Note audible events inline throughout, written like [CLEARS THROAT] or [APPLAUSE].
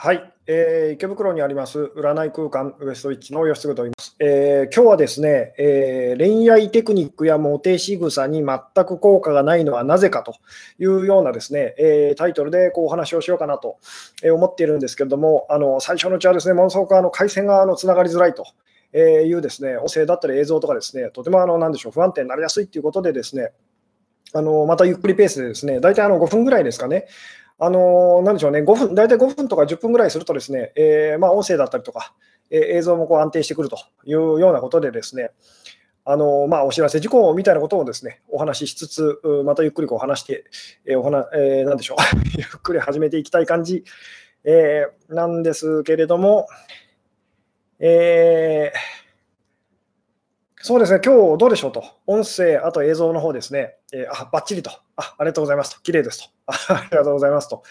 はい、えー、池袋にあります占い空間ウエストウィッチの吉嗣と言います、えー、今日はですね、えー、恋愛テクニックやモテ仕草に全く効果がないのはなぜかというようなですね、えー、タイトルでこうお話をしようかなと思っているんですけれども、あの最初のうちはですね、ものすごくあの回線があのつながりづらいと。えいうですね音声だったり映像とかですね、とてもあのなんでしょう不安定になりやすいということで、ですねあのまたゆっくりペースでですね、大体あの5分ぐらいですかね、あのなんでしょうね、5分、大体5分とか10分ぐらいするとですね、えー、まあ、音声だったりとか、えー、映像もこう安定してくるというようなことでですね、あのまあ、お知らせ事項みたいなことをですねお話ししつつ、またゆっくりこう話して、えーお話えー、なんでしょう、[LAUGHS] ゆっくり始めていきたい感じ、えー、なんですけれども、えーそうですね、今日どうでしょうと、音声、あと映像の方ですね、えー、あ、ばっちりと。あ、ありがとうございますと、綺麗ですと、ありがとうございますと、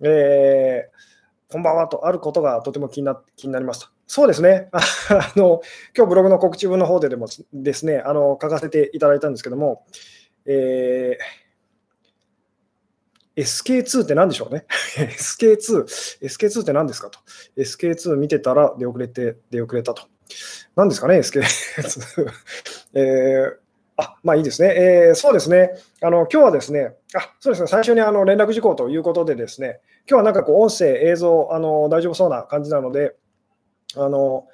えー、こんばんはと、あることがとても気にな気になりますと。そうですね、[LAUGHS] あの今日ブログの告知文の方ででもですね、あの書かせていただいたんですけども、えー、SK2 って何でしょうね ?SK2、[LAUGHS] SK2 って何ですかと。SK2 見てたら出遅れて、出遅れたと。何ですかね、SK [LAUGHS] えー、あまあいいですね、えー、そうですね、あの今日はですね、あそうですね、最初にあの連絡事項ということで、ですね今日はなんかこう音声、映像あの、大丈夫そうな感じなので、あの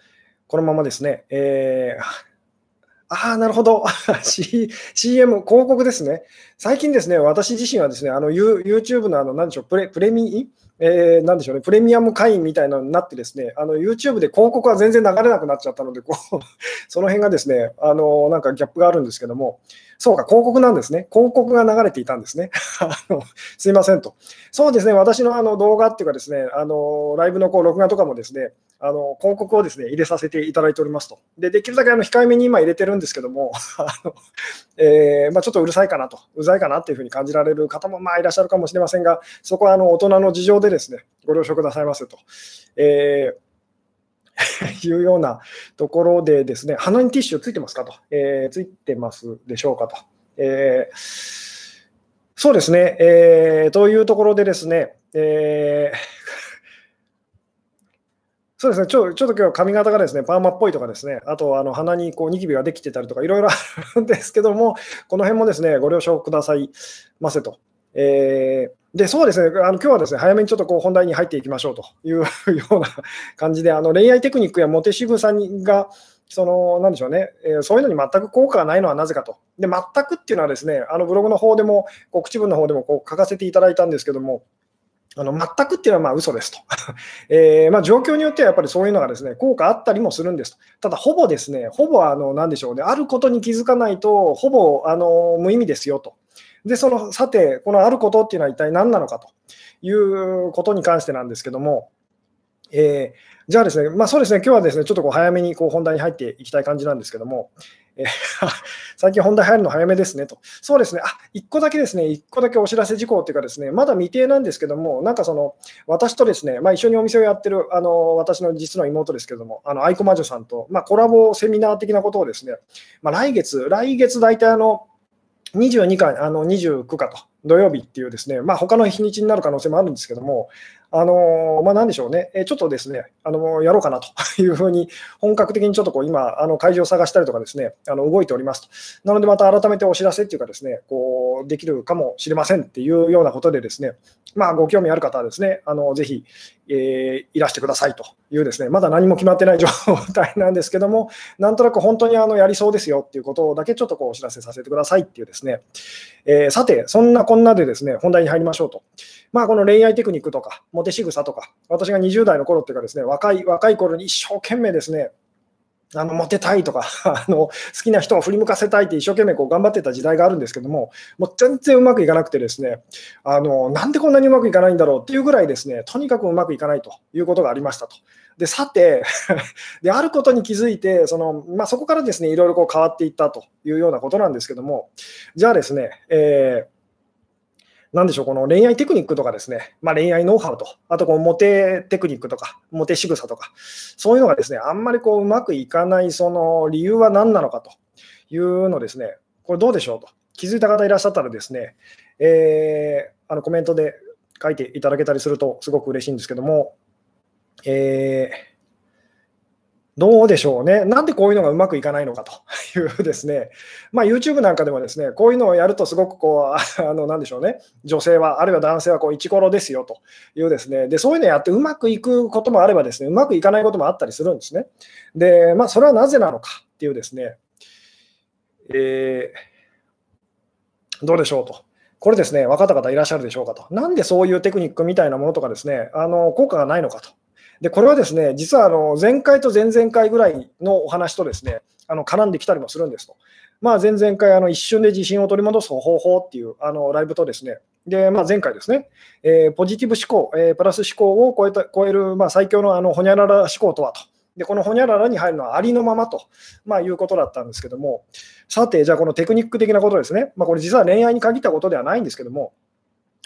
このままですね、えー、ああ、なるほど。[LAUGHS] CM、広告ですね。最近ですね、私自身はですね、あの YouTube のあの、なんでしょう、プレプレミえー、なんでしょうね、プレミアム会員みたいなのになってですね、あの YouTube で広告は全然流れなくなっちゃったので、こう [LAUGHS] その辺がですね、あのなんかギャップがあるんですけども、そうか、広告なんですね。広告が流れていたんですね。[LAUGHS] あのすいませんと。そうですね、私のあの動画っていうかですね、あのライブのこう録画とかもですね、あの広告をですね入れさせていただいておりますと。でできるだけあの控えめに今入れてるんですけども、[LAUGHS] あのえー、まあ、ちょっとうるさいかなと、うざいかなっていうふうに感じられる方もまあいらっしゃるかもしれませんが、そこはあの大人の事情でですねご了承くださいませと。えー [LAUGHS] いうようなところでですね、鼻にティッシュついてますかと、えー、ついてますでしょうかと。えー、そうですね、えー、というところでですね、えー [LAUGHS] そうですねちょちょっと今日髪型がですねパーマっぽいとかですね、あとあの鼻にこうニキビができてたりとか、いろいろあるんですけども、この辺もですねご了承くださいませと。えー、でそうですね、あの今日はですね早めにちょっとこう本題に入っていきましょうという [LAUGHS] ような感じで、あの恋愛テクニックやモテ仕草が、そのなんでしょうね、えー、そういうのに全く効果がないのはなぜかと。で、全くっていうのはですね、あのブログの方でも、告知文の方でもこう書かせていただいたんですけども、あの全くっていうのはまあ嘘ですと、[LAUGHS] えー、まあ、状況によってはやっぱりそういうのがですね効果あったりもするんですと、ただ、ほぼですね、ほぼあのなんでしょうね、あることに気づかないと、ほぼあの無意味ですよと。で、そのさて、このあることっていうのは一体何なのかということに関してなんですけども、えー、じゃあですね、まあ、そうですね、今日はですね、ちょっとこう早めにこう本題に入っていきたい感じなんですけども、えー、[LAUGHS] 最近本題入るの早めですねと。そうですね、あ、1個だけですね、1個だけお知らせ事項っていうかですね、まだ未定なんですけども、なんかその、私とですね、まあ、一緒にお店をやってる、あの、私の実の妹ですけども、あの、愛子魔女さんと、まあ、コラボセミナー的なことをですね、まあ、来月、来月大体あの、22か、あの29かと、土曜日っていうですね、まあ他の日にちになる可能性もあるんですけども、あのまあ、なんでしょうね、えちょっとですね、あのやろうかなというふうに、本格的にちょっとこう今、あの会場を探したりとかですね、あの動いておりますと。なので、また改めてお知らせっていうかですね、こうできるかもしれませんっていうようなことでですね、まあ、ご興味ある方はですね、あのぜひ、えー、いらしてくださいというですね、まだ何も決まってない状態なんですけども、なんとなく本当にあのやりそうですよっていうことだけちょっとこうお知らせさせてくださいっていうですね、えー、さて、そんなこんなでですね、本題に入りましょうと。まあ、この恋愛テクニックとか、モテ仕草とか、私が20代の頃っていうかですね、若い若い頃に一生懸命ですね、あのモテたいとか [LAUGHS] あの、好きな人を振り向かせたいって一生懸命こう頑張ってた時代があるんですけども、もう全然うまくいかなくてですね、あのなんでこんなにうまくいかないんだろうっていうぐらいですね、とにかくうまくいかないということがありましたと。でさて [LAUGHS] で、あることに気づいて、そのまあ、そこからですねいろいろこう変わっていったというようなことなんですけども、じゃあですね、えーなんでしょう、この恋愛テクニックとかですね、まあ、恋愛ノウハウと、あとこうモテテクニックとか、モテ仕草とか、そういうのがですね、あんまりこううまくいかないその理由は何なのかと。いうのですね、これどうでしょうと、気づいた方いらっしゃったらですね、えー、あのコメントで書いていただけたりするとすごく嬉しいんですけども、えーどうでしょうね。なんでこういうのがうまくいかないのかと [LAUGHS] いうですね、まあ、YouTube なんかでもですね、こういうのをやるとすごくこう、[LAUGHS] あの、なんでしょうね、女性は、あるいは男性はこう、イチコロですよというですね、で、そういうのやってうまくいくこともあればですね、うまくいかないこともあったりするんですね。で、まあ、それはなぜなのかっていうですね、えー、どうでしょうと。これですね、分かった方いらっしゃるでしょうかと。なんでそういうテクニックみたいなものとかですね、あの効果がないのかと。で、これはですね、実はあの前回と前々回ぐらいのお話とですね、あの絡んできたりもするんですと。まあ、前々回、あの一瞬で自信を取り戻す方法っていうあのライブとですね、でまあ、前回ですね、えー、ポジティブ思考、えー、プラス思考を超えた超える、まあ、最強のあのほにゃらら思考とはと。で、このほにゃららに入るのはありのままと、まあ、いうことだったんですけども、さて、じゃあこのテクニック的なことですね、まあ、これ実は恋愛に限ったことではないんですけども、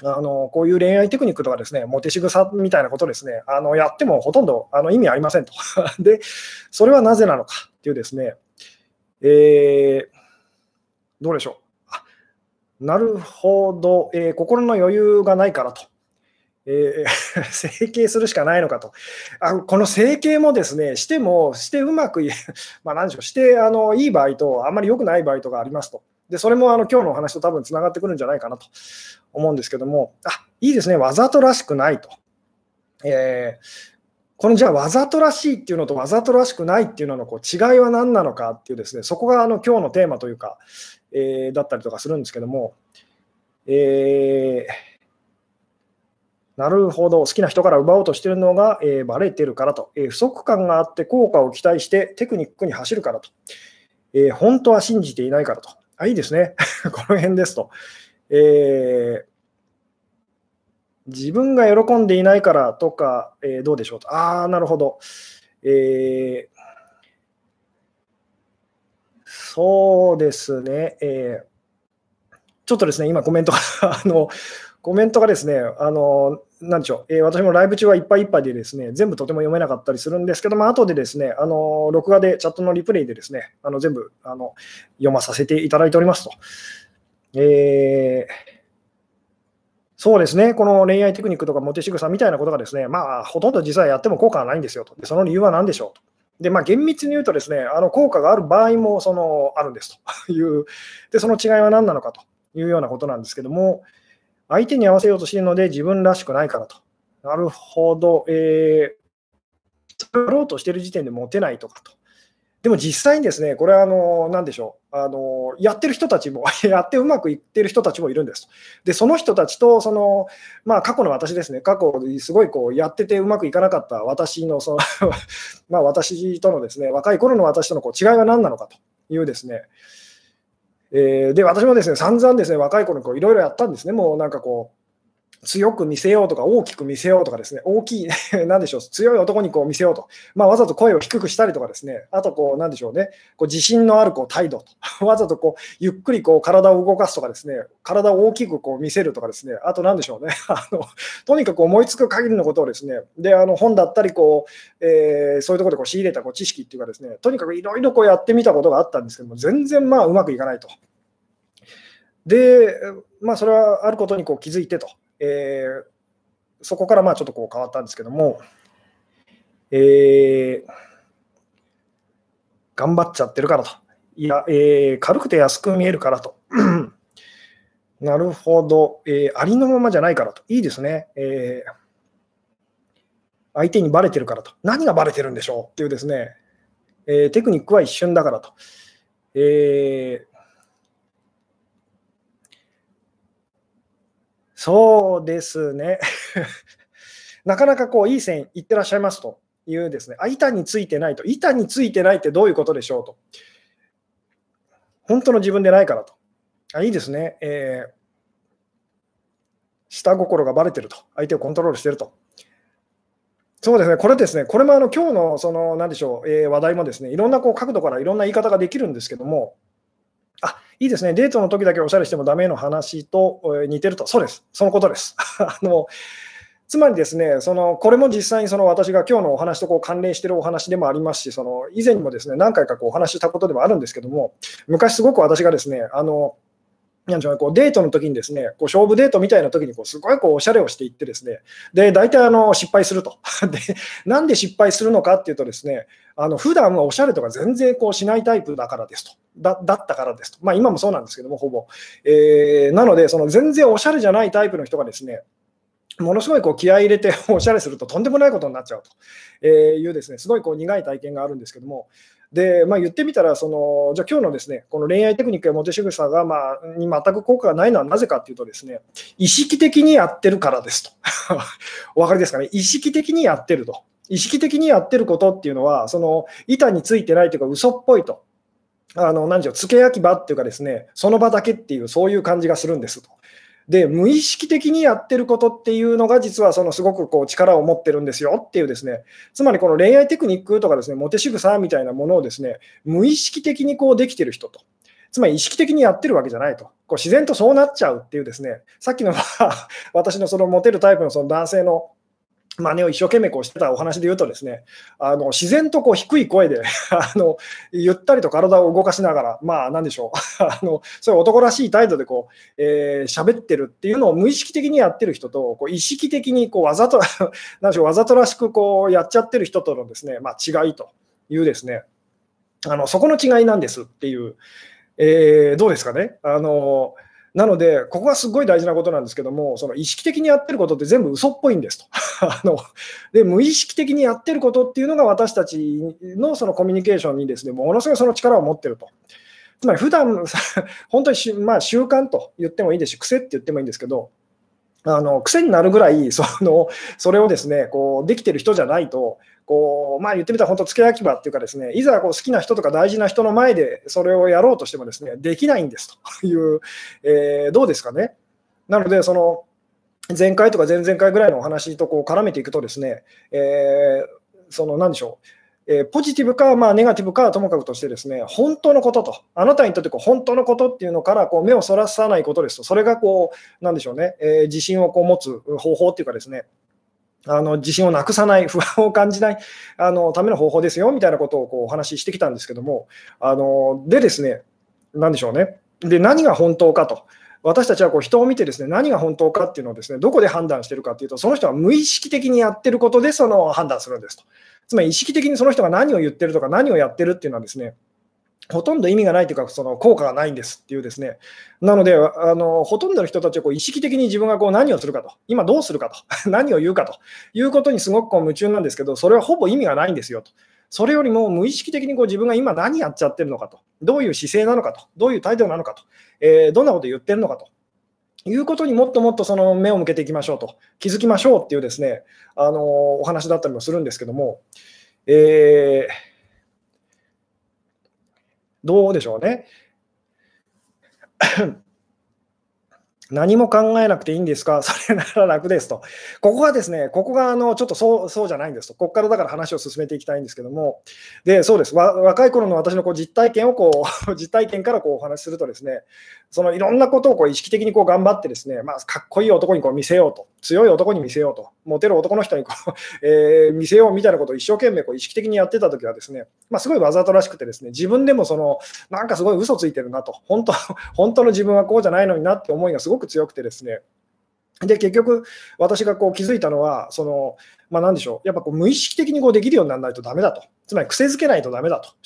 あのこういう恋愛テクニックとかですね、モテ仕草みたいなことですね、あのやってもほとんどあの意味ありませんと。[LAUGHS] で、それはなぜなのかっていうですね、えー、どうでしょう。なるほど、えー、心の余裕がないからと。えー、[LAUGHS] 整形するしかないのかと。あこの整形もですね、しても、してうまくい、まあ何でしょう、してあのいい場合と、あんまり良くない場合とかありますと。で、それもあの今日のお話と多分つながってくるんじゃないかなと思うんですけども、あいいですね、わざとらしくないと。えー、このじゃあわざとらしいっていうのとわざとらしくないっていうののこう違いは何なのかっていうですね、そこがあの今日のテーマというか、えー、だったりとかするんですけども、えーなるほど、好きな人から奪おうとしてるのが、えー、バレてるからと、えー、不足感があって効果を期待してテクニックに走るからと、え、本当は信じていないからと、あいいですね、[LAUGHS] この辺ですと、え自分が喜んでいないからとか、えどうでしょうと、ああ、なるほど、えそうですね、えちょっとですね、今コメントが [LAUGHS] あのコメントがですね、あの、なんでしょう、えー、私もライブ中はいっぱいいっぱいでですね、全部とても読めなかったりするんですけども、後でですね、あの、録画でチャットのリプレイでですね、あの全部あの読まさせていただいておりますと。えーそうですね、この恋愛テクニックとかモテ仕草みたいなことがですね、まあ、ほとんど実はやっても効果はないんですよと。でその理由は何でしょうと。で、まあ、厳密に言うとですね、あの効果がある場合もそのあるんですという、で、その違いは何なのかというようなことなんですけども、相手に合わせようとしているので自分らしくないからと。なるほど。えー、やろうとしている時点でモテないとかと。でも実際にですね、これはあの、なんでしょう、あの、やってる人たちも、[LAUGHS] やってうまくいってる人たちもいるんです。で、その人たちと、その、まあ過去の私ですね、過去すごいこう、やっててうまくいかなかった私の、その [LAUGHS] ま私とのですね、若い頃の私とのこう違いは何なのかというですね、えー、で、私もですね、散々ですね、若い頃にこういろいろやったんですね。もうなんかこう、強く見せようとか、大きく見せようとかですね、大きい、[LAUGHS] なんでしょう、強い男にこう見せようと、まあ、わざと声を低くしたりとかですね、あとこう、なんでしょうね、こう自信のあるこう態度と、[LAUGHS] わざとこう、ゆっくりこう体を動かすとかですね、体を大きくこう見せるとかですね、あとなんでしょうね、[LAUGHS] あのとにかく思いつく限りのことをですね、で、あの本だったりこう、えー、そういうところでこう仕入れたこう知識っていうかですね、とにかくいろいろこうやってみたことがあったんですけども、全然まあうまくいかないと。で、まあ、それはあることにこう気づいてと。えー、そこからまあちょっとこう変わったんですけども、えー、頑張っちゃってるからと。いや、えー、軽くて安く見えるからと。[CLEARS THROAT] なるほど、えー、ありのままじゃないからと。いいですね。えー、相手にバレてるからと。何がバレてるんでしょうっていうですね、えー、テクニックは一瞬だからと。えーそうですね。[LAUGHS] なかなかこういい線いってらっしゃいますというですね、あ板についてないと、板についてないってどういうことでしょうと。本当の自分でないからと。あいいですね。えー、下心がばれてると。相手をコントロールしてると。そうですね、これですね、これもあの今日のその、なんでしょう、えー、話題もですね、いろんなこう角度からいろんな言い方ができるんですけども、いいですね、デートの時だけおしゃれしてもダメの話と似てると、そうです、そのことです。[LAUGHS] あのつまりですね、そのこれも実際にその私が今日のお話とこう関連しているお話でもありますし、その以前にもですね何回かこうお話ししたことでもあるんですけども、昔すごく私がですね、あのなんでしょうね、こうデートの時にですね、こう勝負デートみたいな時にこうすごいこうおしゃれをしていってですね、で、大体あの失敗すると。[LAUGHS] で、なんで失敗するのかっていうとですね、あの普段はおしゃれとか全然こうしないタイプだからですと。だだったからですと。まあ今もそうなんですけども、ほぼ。えー、なので、その全然おしゃれじゃないタイプの人がですね、ものすごいこう気合い入れて [LAUGHS] おしゃれするととんでもないことになっちゃうというですね、すごいこう苦い体験があるんですけども、で、まあ、言ってみたら、そのじゃあ今日のですねこの恋愛テクニックやモテ仕草が、まあ、に全く効果がないのはなぜかというとですね、意識的にやってるからですと。[LAUGHS] お分かりですかね、意識的にやってると。意識的にやってることっていうのは、その板についてないというか、嘘っぽいと。あの何でしょう、付け焼き場っていうかですね、その場だけっていう、そういう感じがするんですと。で、無意識的にやってることっていうのが、実はそのすごくこう力を持ってるんですよっていうですね、つまりこの恋愛テクニックとかですね、モテ仕草みたいなものをですね、無意識的にこうできてる人と。つまり意識的にやってるわけじゃないと。こう自然とそうなっちゃうっていうですね、さっきの私のそのモテるタイプのその男性の真似を一生懸命こうしてたお話で言うとですね、あの自然とこう低い声で [LAUGHS] あのゆったりと体を動かしながら、まあなんでしょう、[LAUGHS] あのそういう男らしい態度でこう、えー、喋ってるっていうのを無意識的にやってる人と、こう意識的にこうわざと [LAUGHS] なんでしょうわざとらしくこうやっちゃってる人とのですね、まあ、違いというですね、あのそこの違いなんですっていう、えー、どうですかね？あのなので、ここがすごい大事なことなんですけども、その意識的にやってることって全部嘘っぽいんですと。[LAUGHS] あので無意識的にやってることっていうのが私たちのそのコミュニケーションにですね、ものすごいその力を持ってると。つまり普段 [LAUGHS] 本当にし、まあ、習慣と言ってもいいですし、癖って言ってもいいんですけど、あの癖になるぐらいそのそれをですねこうできてる人じゃないとこう、まあ、言ってみたら本当付け焼き場っていうかですねいざこう好きな人とか大事な人の前でそれをやろうとしてもですねできないんですという、えー、どうですかね。なのでその前回とか前々回ぐらいのお話とこう絡めていくとですね、えー、その何でしょう。えー、ポジティブか、まあ、ネガティブかともかくとしてですね、本当のことと、あなたにとってこう本当のことっていうのからこう目をそらさないことですと、それがこう、なんでしょうね、えー、自信をこう持つ方法っていうかですね、あの自信をなくさない、[LAUGHS] 不安を感じないあのための方法ですよみたいなことをこうお話ししてきたんですけども、あのでですね、なんでしょうね、で何が本当かと。私たちはこう人を見てですね何が本当かっていうのをですねどこで判断してるかというとその人は無意識的にやってることでその判断するんですと。つまり意識的にその人が何を言ってるとか何をやってるっていうのはですね、ほとんど意味がないというか、その効果がないんですっていうですね。なので、あのほとんどの人たちはこう意識的に自分がこう何をするかと、今どうするかと、[LAUGHS] 何を言うかと。いうことにすごくこう夢中なんですけど、それはほぼ意味がないんですよと。それよりも無意識的にこう自分が今何やっちゃってるのかと、どういう姿勢なのかと、どういう態度なのかと、えー、どんなこと言ってるのかと。いうことにもっともっとその目を向けていきましょうと、気づきましょうっていうですね、あのお話だったりもするんですけども、えー、どうでしょうね。何も考えなくていいんですか、[LAUGHS] それなら楽ですと。ここがですね、ここがあのちょっとそうそうじゃないんですと。ここからだから話を進めていきたいんですけども、で、そうです。若い頃の私のこう実体験をこう、[LAUGHS] 実体験からこうお話しするとですね、そのいろんなことをこう意識的にこう頑張ってですね、まあ、かっこいい男にこう見せようと。強い男に見せようと、モテる男の人にこう、[LAUGHS] えー、見せようみたいなことを一生懸命こう意識的にやってたときはですね、まあ、すごいわざとらしくてですね、自分でもその、なんかすごい嘘ついてるなと、本当、本当の自分はこうじゃないのになって思いがすごくく強くてですね、で、結局、私がこう気づいたのは、その、まあ、なんでしょう、やっぱこう無意識的にこうできるようにならないとだめだと。つまり癖づけないとだめだと。[LAUGHS]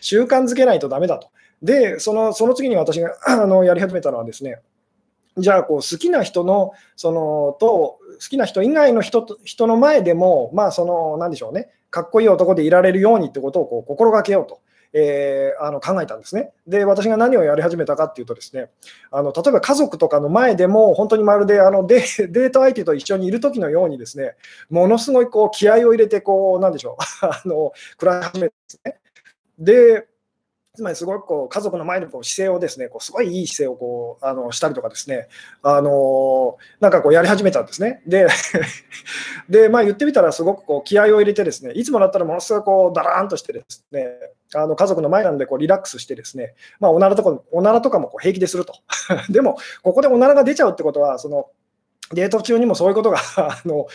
習慣づけないとだめだと。で、そのその次に私が [CLEARS THROAT] あのやり始めたのはですね、じゃあこう好きな人のそのと好きな人以外の人と人の前でも、まあ、そのなんでしょうね、かっこいい男でいられるようにってことをこう心がけようと。えー、あの考えたんですね。で、私が何をやり始めたかっていうとですね、あの例えば家族とかの前でも、本当にまるであのデデート相手と一緒にいる時のようにですね、ものすごいこう気合を入れて、こう、なんでしょう、[LAUGHS] あの、暮らし始めですね。で、つまりすごくこう家族の前でこう姿勢をですね、こうすごいいい姿勢をこうあのしたりとかですね、あのなんかこうやり始めたんですね。で、でまあ、言ってみたらすごくこう気合を入れてですね、いつもだったらものすごくこうだらーんとしてですね、あの家族の前なんでこうリラックスしてですね、まあ、おならとかおならとかもこう平気ですると。[LAUGHS] でも、ここでおならが出ちゃうってことは、そのデート中にもそういうことが [LAUGHS] あの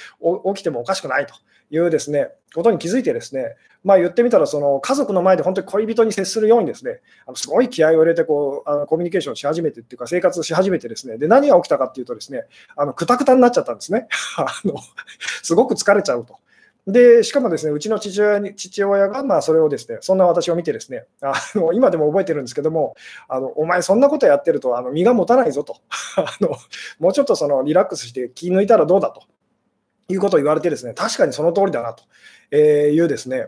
起きてもおかしくないというですねことに気づいて、ですね、まあ、言ってみたら、その家族の前で本当に恋人に接するように、ですねあのすごい気合を入れてこうあのコミュニケーションし始めてっていうか、生活し始めて、ですねで何が起きたかっていうと、ですねあのくたくたになっちゃったんですね。[LAUGHS] あのすごく疲れちゃうと。で、しかもですね、うちの父親に父親が、まあ、それをですね、そんな私を見てですね、あの今でも覚えてるんですけども、あのお前、そんなことやってると、あの身が持たないぞと。[LAUGHS] あの、もうちょっとそのリラックスして気抜いたらどうだと。いうことを言われてですね、確かにその通りだなと。いうですね、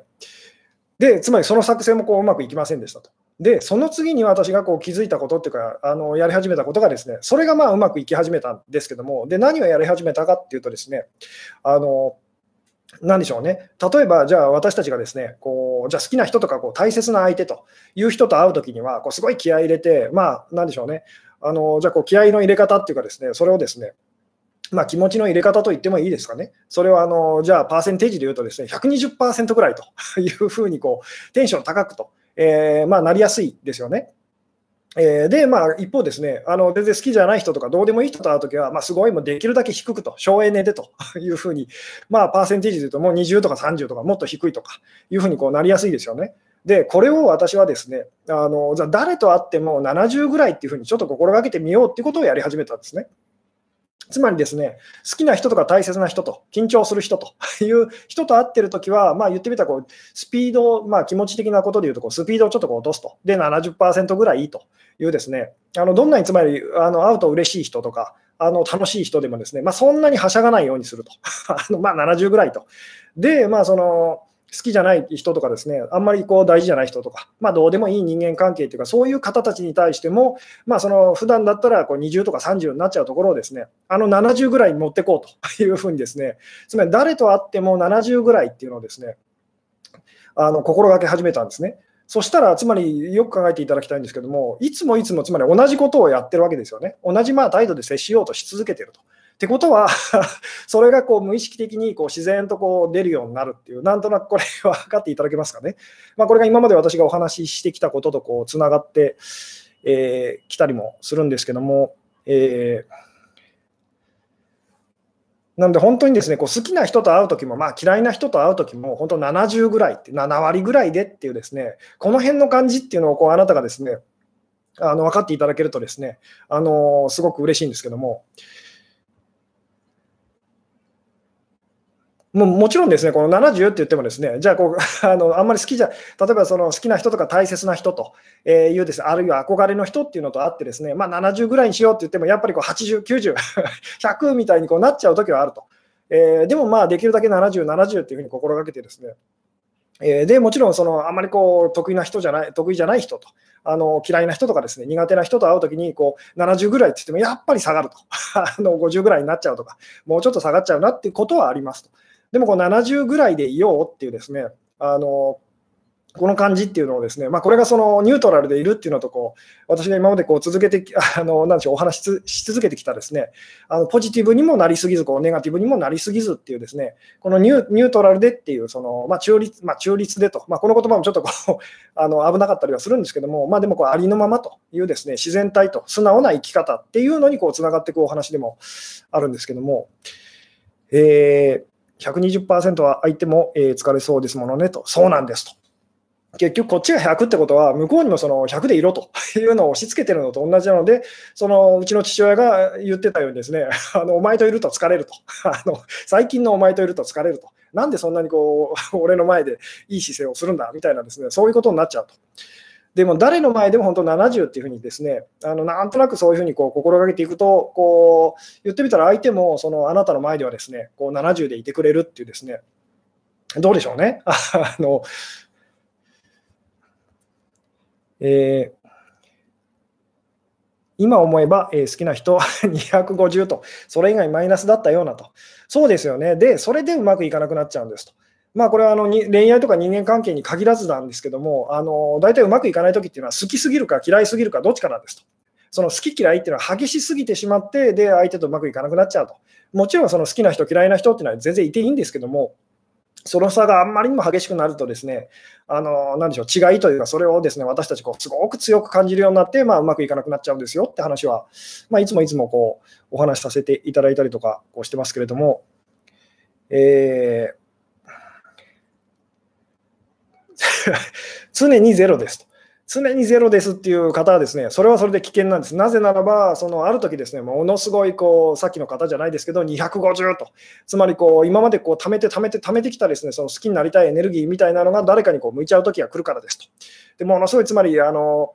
で、つまりその作戦もこううまくいきませんでしたと。で、その次に私がこう気づいたことっていうか、あのやり始めたことがですね、それがまあうまくいき始めたんですけども、で、何をやり始めたかっていうとですね、あの、なんでしょうね、例えば、じゃあ私たちがですね、こうじゃあ好きな人とかこう大切な相手という人と会うときには、こうすごい気合い入れて、まあ、なんでしょうね、あのじゃあこう気合いの入れ方っていうかですね、それをですね、まあ、気持ちの入れ方と言ってもいいですかね。それはあのじゃあパーセンテージで言うとですね、120%ぐらいというふうにこうテンション高くと、えー、まあ、なりやすいですよね。えー、で、まあ、一方ですね、あの全然好きじゃない人とか、どうでもいい人と会うときは、まあ、すごいもできるだけ低くと、省エネでと [LAUGHS] いうふうに、まあ、パーセンテージで言うと、もう20とか30とか、もっと低いとかいうふうにこうなりやすいですよね。で、これを私はですね、あのじゃ誰と会っても70ぐらいっていうふうにちょっと心がけてみようっていうことをやり始めたんですね。つまりですね、好きな人とか大切な人と、緊張する人という人と会ってるときは、まあ、言ってみたらこう、スピード、まあ、気持ち的なことで言うとこう、スピードをちょっとこう落とすと。で、70%ぐらいいいというですね、あのどんなにつまりあの会うと嬉しい人とか、あの楽しい人でもですね、まあ、そんなにはしゃがないようにすると。[LAUGHS] あのまあ、70ぐらいと。で、まあ、その、好きじゃない人とかですね、あんまりこう大事じゃない人とか、まあ、どうでもいい人間関係というか、そういう方たちに対しても、まあ、その普段だったらこう20とか30になっちゃうところをですね、あの70ぐらいに持ってこうと [LAUGHS] いうふうにですね、つまり誰と会っても70ぐらいっていうのをですね、あの心がけ始めたんですね。そしたら、つまりよく考えていただきたいんですけども、いつもいつも、つまり同じことをやってるわけですよね。同じまあ態度で接しようとし続けてると。ってことは [LAUGHS] それがこう無意識的にこう自然とこう出るようになるっていう、なんとなくこれは分かっていただけますかね。まあ、これが今まで私がお話ししてきたこととこうつながってき、えー、たりもするんですけども、えーなので本当にですね、こう好きな人と会うときも、まあ、嫌いな人と会うときも、本当70ぐらいって、7割ぐらいでっていうですね、この辺の感じっていうのをこうあなたがですね、あの分かっていただけるとですね、あのすごく嬉しいんですけども、ももちろんですね、この70って言ってもですね、じゃあこう [LAUGHS] あの、あんまり好きじゃ、例えばその好きな人とか大切な人というです、ね、あるいは憧れの人っていうのとあってですね、まあ、70ぐらいにしようって言っても、やっぱりこう80、90、100 [LAUGHS] みたいにこうなっちゃうときはあると。えー、でもまあ、できるだけ70、70っていうふうに心がけてですね、えー、でもちろんそのあんまりこう得意な人じゃない、得意じゃない人と、あの嫌いな人とかですね、苦手な人と会うときにこう70ぐらいって言っても、やっぱり下がると [LAUGHS] あの、50ぐらいになっちゃうとか、もうちょっと下がっちゃうなっていうことはありますと。でもこう70ぐらいでいようっていうですね、あのこの感じっていうのをですね、まあ、これがそのニュートラルでいるっていうのとこう、私が今までこう続けて、[LAUGHS] あのなんでしょう、お話しし続けてきたですね、あのポジティブにもなりすぎず、こうネガティブにもなりすぎずっていうですね、このニュートラルでっていう、そのまあ、中立まあ、中立でと、まあ、この言葉もちょっとこう [LAUGHS] あの危なかったりはするんですけども、まあ、でもこうありのままというですね、自然体と素直な生き方っていうのにこうつながっていくお話でもあるんですけども、えー120%は相手も、え疲れそうですものねと、そうなんですと。結局、こっちが100ってことは、向こうにもその100でいろというのを押し付けてるのと同じなので、そのうちの父親が言ってたようにですね、[LAUGHS] あのお前といると疲れると [LAUGHS] あの、最近のお前といると疲れると、なんでそんなにこう [LAUGHS] 俺の前でいい姿勢をするんだみたいなですね、そういうことになっちゃうと。でも誰の前でも本当70っていうふうにですね、あのなんとなくそういうふうにこう心がけていくと、こう言ってみたら相手もそのあなたの前ではですね、こう70でいてくれるっていうですね、どうでしょうね。[LAUGHS] あのえー、今思えば、えー、好きな人 [LAUGHS] は250と、それ以外マイナスだったようなと。そうですよね。で、それでうまくいかなくなっちゃうんですと。まあ、これはあの恋愛とか人間関係に限らずなんですけども、あの大体うまくいかないときっていうのは、好きすぎるか嫌いすぎるかどっちかなんですと。その好き嫌いっていうのは激しすぎてしまって、で、相手とうまくいかなくなっちゃうと。もちろんその好きな人、嫌いな人っていうのは全然いていいんですけども、その差があんまりにも激しくなるとですね、あのなでしょう、違いというか、それをですね私たちこうすごく強く感じるようになって、まあ、うまくいかなくなっちゃうんですよって話は、まあ、いつもいつもこうお話しさせていただいたりとかこうしてますけれども、えー、[LAUGHS] 常にゼロですと。常にゼロですっていう方はですね、それはそれで危険なんです。なぜならば、そのある時ですね、ものすごいこう、さっきの方じゃないですけど、250と、つまりこう今までこう貯めて貯めて貯めてきたですね、その好きになりたいエネルギーみたいなのが誰かにこう向いちゃう時が来るからですと。でものすごい、つまりあの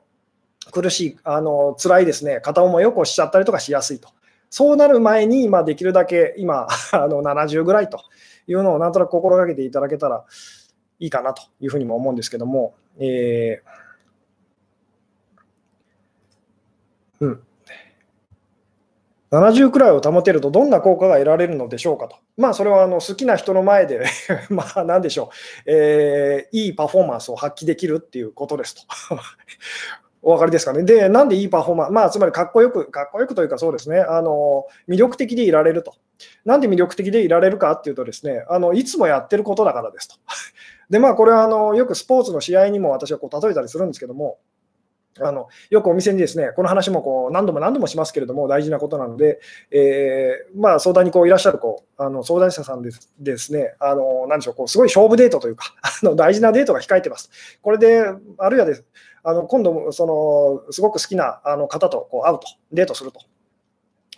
苦しい、あの辛いですね、片思いをこうしちゃったりとかしやすいと。そうなる前に、まあ、できるだけ今、[LAUGHS] あの70ぐらいというのをなんとなく心がけていただけたらいいかなというふうにも思うんですけども、えーうん。70くらいを保てるとどんな効果が得られるのでしょうかと。まあ、それはあの好きな人の前で [LAUGHS] まあ、なんでしょう、えー、いいパフォーマンスを発揮できるっていうことですと。[LAUGHS] お分かりですかね。で、なんでいいパフォーマンス、まあ、つまりかっこよく、かっこよくというか、そうですね、あの魅力的でいられると。なんで魅力的でいられるかっていうとですね、あのいつもやってることだからですと。で、まあ、これはあのよくスポーツの試合にも私はこう例えたりするんですけども、あのよくお店にですね、この話もこう何度も何度もしますけれども、大事なことなので、えー、まあ、相談にこういらっしゃるこうあの相談者さんですですね、あの何でしょうこう、すごい勝負デートというか、[LAUGHS] あの大事なデートが控えてます。これで、あるいはですあの今度その、すごく好きなあの方とこう会うと、デートすると。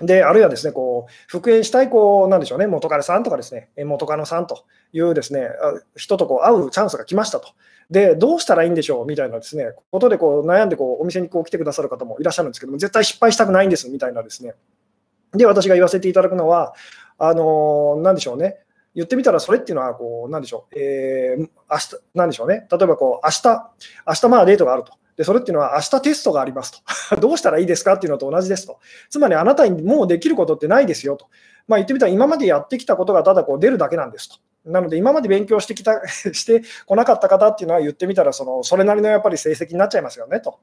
で、あるいはですね、こう、復縁したい、こう、なんでしょうね、元彼さんとかですね、元カノさんというですね、人とこう会うチャンスが来ましたと。で、どうしたらいいんでしょうみたいなですね、ことでこう悩んでこうお店にこう来てくださる方もいらっしゃるんですけども、絶対失敗したくないんですみたいなですね。で、私が言わせていただくのは、あのー、なんでしょうね、言ってみたらそれっていうのはこう、なんでしょう、えー、明日、なんでしょうね、例えばこう、明日、明日まあデートがあると。で、それっていうのは明日テストがありますと。[LAUGHS] どうしたらいいですかっていうのと同じですと。つまりあなたにもうできることってないですよと。まあ、言ってみたら今までやってきたことがただこう出るだけなんですと。なので今まで勉強してきた [LAUGHS] してこなかった方っていうのは言ってみたらそのそれなりのやっぱり成績になっちゃいますよねと。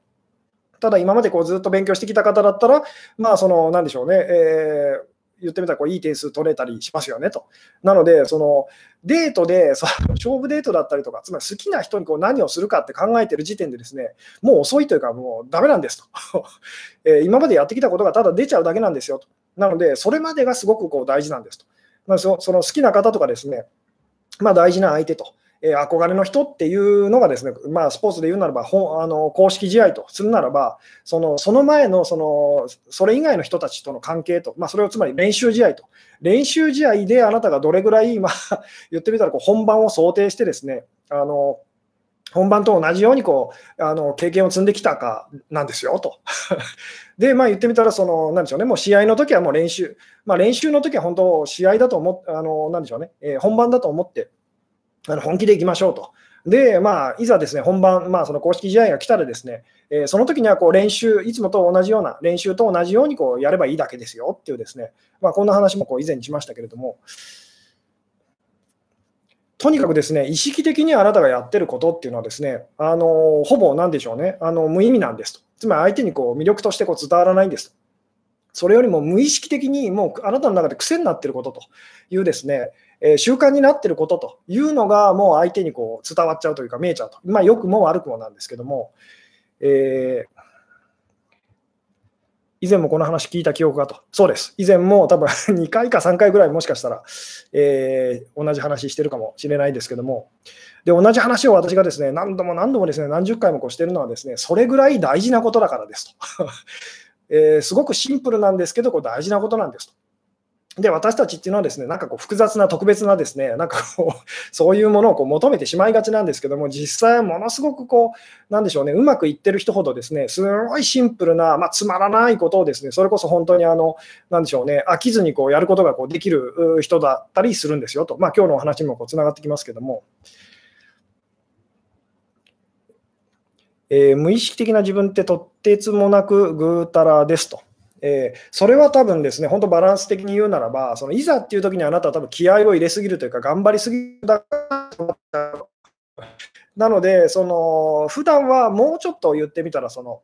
ただ今までこうずっと勉強してきた方だったら、まあそのなんでしょうね、えー言ってみたらこういい点数取れたりしますよねと。なので、そのデートで、[LAUGHS] その勝負デートだったりとか、つまり好きな人にこう何をするかって考えてる時点でですね、もう遅いというか、もうダメなんですと。[LAUGHS] え今までやってきたことがただ出ちゃうだけなんですよと。なので、それまでがすごくこう大事なんですと。まあ、その好きな方とかですね、まあ、大事な相手と。え憧れの人っていうのがですね、まあ、スポーツで言うならば、あの公式試合とするならば、そのその前のそのそれ以外の人たちとの関係と、まあ、それをつまり練習試合と、練習試合であなたがどれぐらい、まあ、[LAUGHS] 言ってみたらこう本番を想定してですね、あの本番と同じようにこうあの経験を積んできたかなんですよと。[LAUGHS] で、まあ、言ってみたら、そのなんでしょうね、もう試合の時はもう練習、まあ、練習の時は本当、試合だと思って、あのなんでしょうね、えー、本番だと思って、あの本気でいきましょうと。で、まあ、いざですね、本番、まあ、その公式試合が来たらですね、えー、その時にはこう練習、いつもと同じような、練習と同じようにこうやればいいだけですよっていうですね、まあ、こんな話もこう以前にしましたけれども、とにかくですね、意識的にあなたがやってることっていうのはですね、あのほぼなんでしょうね、あの無意味なんですと。つまり相手にこう魅力としてこう伝わらないんですと。それよりも無意識的にもうあなたの中で癖になってることというですね、えー、習慣になってることというのがもう相手にこう伝わっちゃうというか見えちゃうと。まあ、良くも悪くもなんですけども、えー、以前もこの話聞いた記憶がと。そうです。以前も多分 [LAUGHS] 2回か3回ぐらいもしかしたら、えー、同じ話してるかもしれないですけども、で、同じ話を私がですね、何度も何度もですね、何十回もこうしてるのはですね、それぐらい大事なことだからですと。[LAUGHS] えー、すごくシンプルなんですけど、これ大事なことなんですと。で、私たちっていうのはですね、なんかこう複雑な特別なですね、なんかこう、[LAUGHS] そういうものをこう求めてしまいがちなんですけども、実際ものすごくこう、なんでしょうね、うまくいってる人ほどですね、すごいシンプルな、まあ、つまらないことをですね、それこそ本当にあの、なんでしょうね、飽きずにこうやることがこうできる人だったりするんですよと。まあ、今日のお話にもこうつながってきますけども。えー、無意識的な自分ってとってつもなくぐうたらですと。えー、それは多分ですね、本当バランス的に言うならば、そのいざっていう時にあなたは多分気合を入れすぎるというか、頑張りすぎるだなので、その普段はもうちょっと言ってみたら、その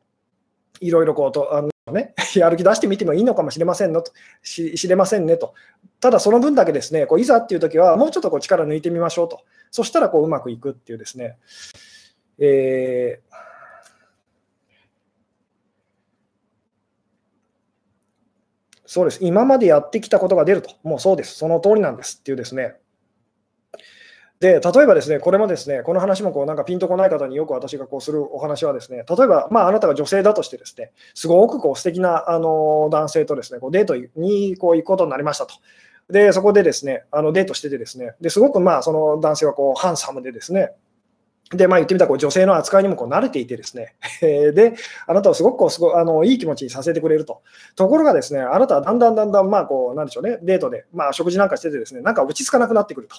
いろいろこうとあのね、やる気出してみてもいいのかもしれませんのと。し知れませんねと、ただその分だけですね、こういざっていう時は、もうちょっとこう力抜いてみましょうと、そしたらこううまくいくっていうですね、えーそうです、今までやってきたことが出ると、もうそうです、その通りなんですっていうですね、で、例えばですね、これもですね、この話もこうなんかピンとこない方によく私がこうするお話はですね、例えば、まあ、あなたが女性だとしてですね、すごくこう素敵なあの男性とですね、こうデートにこう行くことになりましたと。で、そこでですね、あのデートしててですね、ですごくまあその男性はこうハンサムでですね、で、まあ、言ってみたらこう女性の扱いにもこう慣れていてですね、[LAUGHS] で、あなたをすごくこうすごあのいい気持ちにさせてくれると。ところがですね、あなたはだんだんだんだん、まあ、こう、なんでしょうね、デートで、まあ、食事なんかしててですね、なんか落ち着かなくなってくると。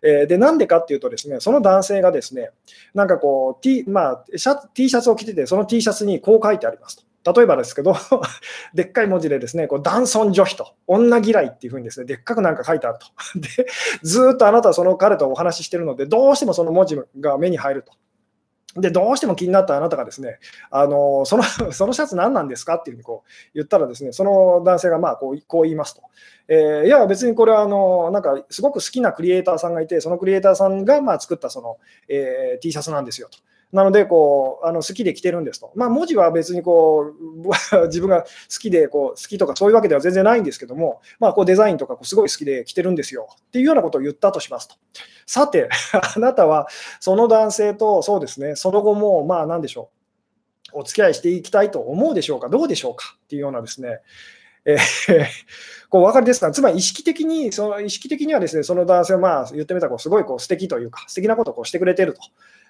[LAUGHS] で、なんでかっていうとですね、その男性がですね、なんかこう、T, まあ、シャ T シャツを着てて、その T シャツにこう書いてありますと。例えばですけど、[LAUGHS] でっかい文字でですね、こう男尊女卑と、女嫌いっていうふうにですね、でっかくなんか書いてあると。[LAUGHS] で、ずっとあなたはその彼とお話ししてるので、どうしてもその文字が目に入ると。で、どうしても気になったあなたがですね、あのその [LAUGHS] そのシャツ何なんですかっていうふうにこう言ったらですね、その男性がまあこうこう言いますと。えー、いや、別にこれはあのなんかすごく好きなクリエイターさんがいて、そのクリエイターさんがまあ作ったその、えー、T シャツなんですよと。なのでこうあの好きで着てるんですと。まあ、文字は別にこう [LAUGHS] 自分が好きでこう好きとかそういうわけでは全然ないんですけども、まあ、こうデザインとかこうすごい好きで着てるんですよ。っていうようなことを言ったとしますと。さて、[LAUGHS] あなたはその男性とそうですね、その後もまあ何でしょう、お付き合いしていきたいと思うでしょうか、どうでしょうか。っていうようなですね、え、こうお分かりですか、つまり意識的に、その意識的にはですね、その男性はまあ言ってみたらこうすごいこう素敵というか、素敵なことをこうしてくれてると。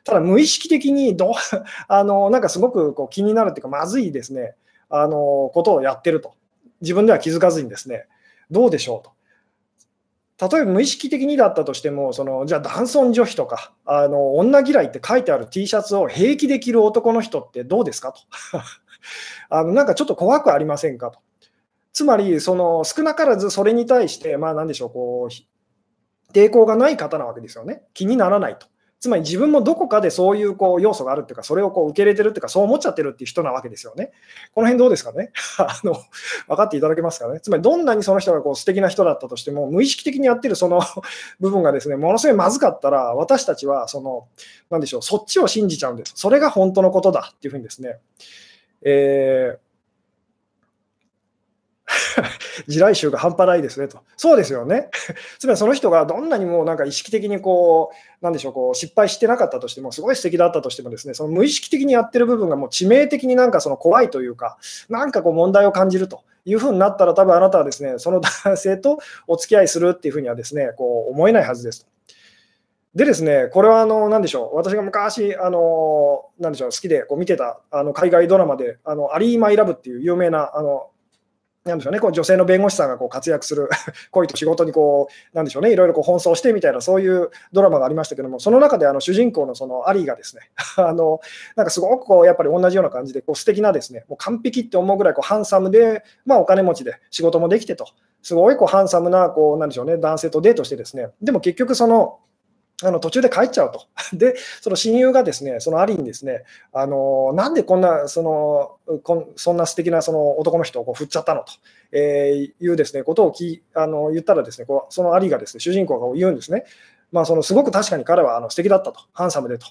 ただ無意識的にど [LAUGHS] あのなんかすごくこう気になるっていうか、まずいですね、あのことをやってると。自分では気づかずにですね、どうでしょうと。例えば無意識的にだったとしても、そのじゃあ男尊女卑とかあの、女嫌いって書いてある T シャツを平気で着る男の人ってどうですかと。[LAUGHS] あのなんかちょっと怖くありませんかと。つまり、その少なからずそれに対して、まあ、なんでしょうこう、抵抗がない方なわけですよね。気にならないと。つまり自分もどこかでそういうこう要素があるっていうか、それをこう受け入れてるっていうか、そう思っちゃってるっていう人なわけですよね。この辺どうですかね？[LAUGHS] あの分かっていただけますかね？つまりどんなにその人がこう素敵な人だったとしても、無意識的にやってるその [LAUGHS] 部分がですね、ものすごいまずかったら、私たちはその、なんでしょう、そっちを信じちゃうんです。それが本当のことだっていうふうにですね、えー [LAUGHS] 地雷臭が半端ないですねと。そうですよね。[LAUGHS] つまりその人がどんなにもなんか意識的にこう、なんでしょう、こう失敗してなかったとしても、すごい素敵だったとしてもですね、その無意識的にやってる部分がもう致命的になんかその怖いというか、なんかこう問題を感じるというふうになったら、多分あなたはですね、その男性とお付き合いするっていうふうにはですね、こう思えないはずですと。でですね、これはあの、なんでしょう、私が昔、あの、なんでしょう、好きでこう見てたあの海外ドラマで、あの、アリー・マイ・ラブっていう有名な、あの、なんでしょうね、こう女性の弁護士さんがこう活躍する [LAUGHS] 恋と仕事にこう、なんでしょうね、いろいろこう奔走してみたいな、そういうドラマがありましたけども、その中であの主人公のそのアリーがですね、[LAUGHS] あのなんかすごくこうやっぱり同じような感じで、こう素敵なですね、もう完璧って思うぐらいこうハンサムで、まあ、お金持ちで仕事もできてと、すごいこうハンサムなこうなんでしょうね、男性とデートしてですね、でも結局その、あの途中で帰っちゃうと。[LAUGHS] で、その親友がですね、そのアリにですね、あのなんでこんな、そのこんそんな素敵なその男の人をこう振っちゃったのと、えー、いうですねことをきあの言ったらですね、こうそのアリがですね、主人公が言うんですね。まあ、そのすごく確かに彼はあの素敵だったと、ハンサムでと。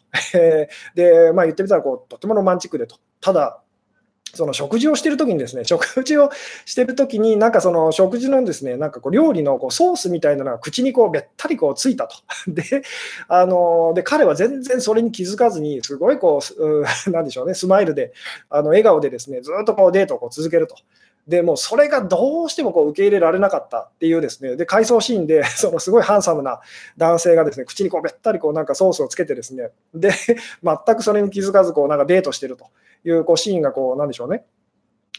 [LAUGHS] で、まあ、言ってみたらこうとてもロマンチックでと。ただ、その食事をしてるときにですね、食事をしてるときに、なんかその食事のですね、なんかこう料理のこうソースみたいなのが口にこうべったりこうついたと。[LAUGHS] で、あので彼は全然それに気づかずに、すごいこう、[LAUGHS] なんでしょうね、スマイルで、あの笑顔でですね、ずっとこうデートをこう続けると。でもうそれがどうしてもこう受け入れられなかったっていうですね、で、回想シーンで、[LAUGHS] そのすごいハンサムな男性がですね、口にこうべったりこうなんかソースをつけてですね、で、全くそれに気づかずこうなんかデートしてると。いうこうシーンがこう、なんでしょうね。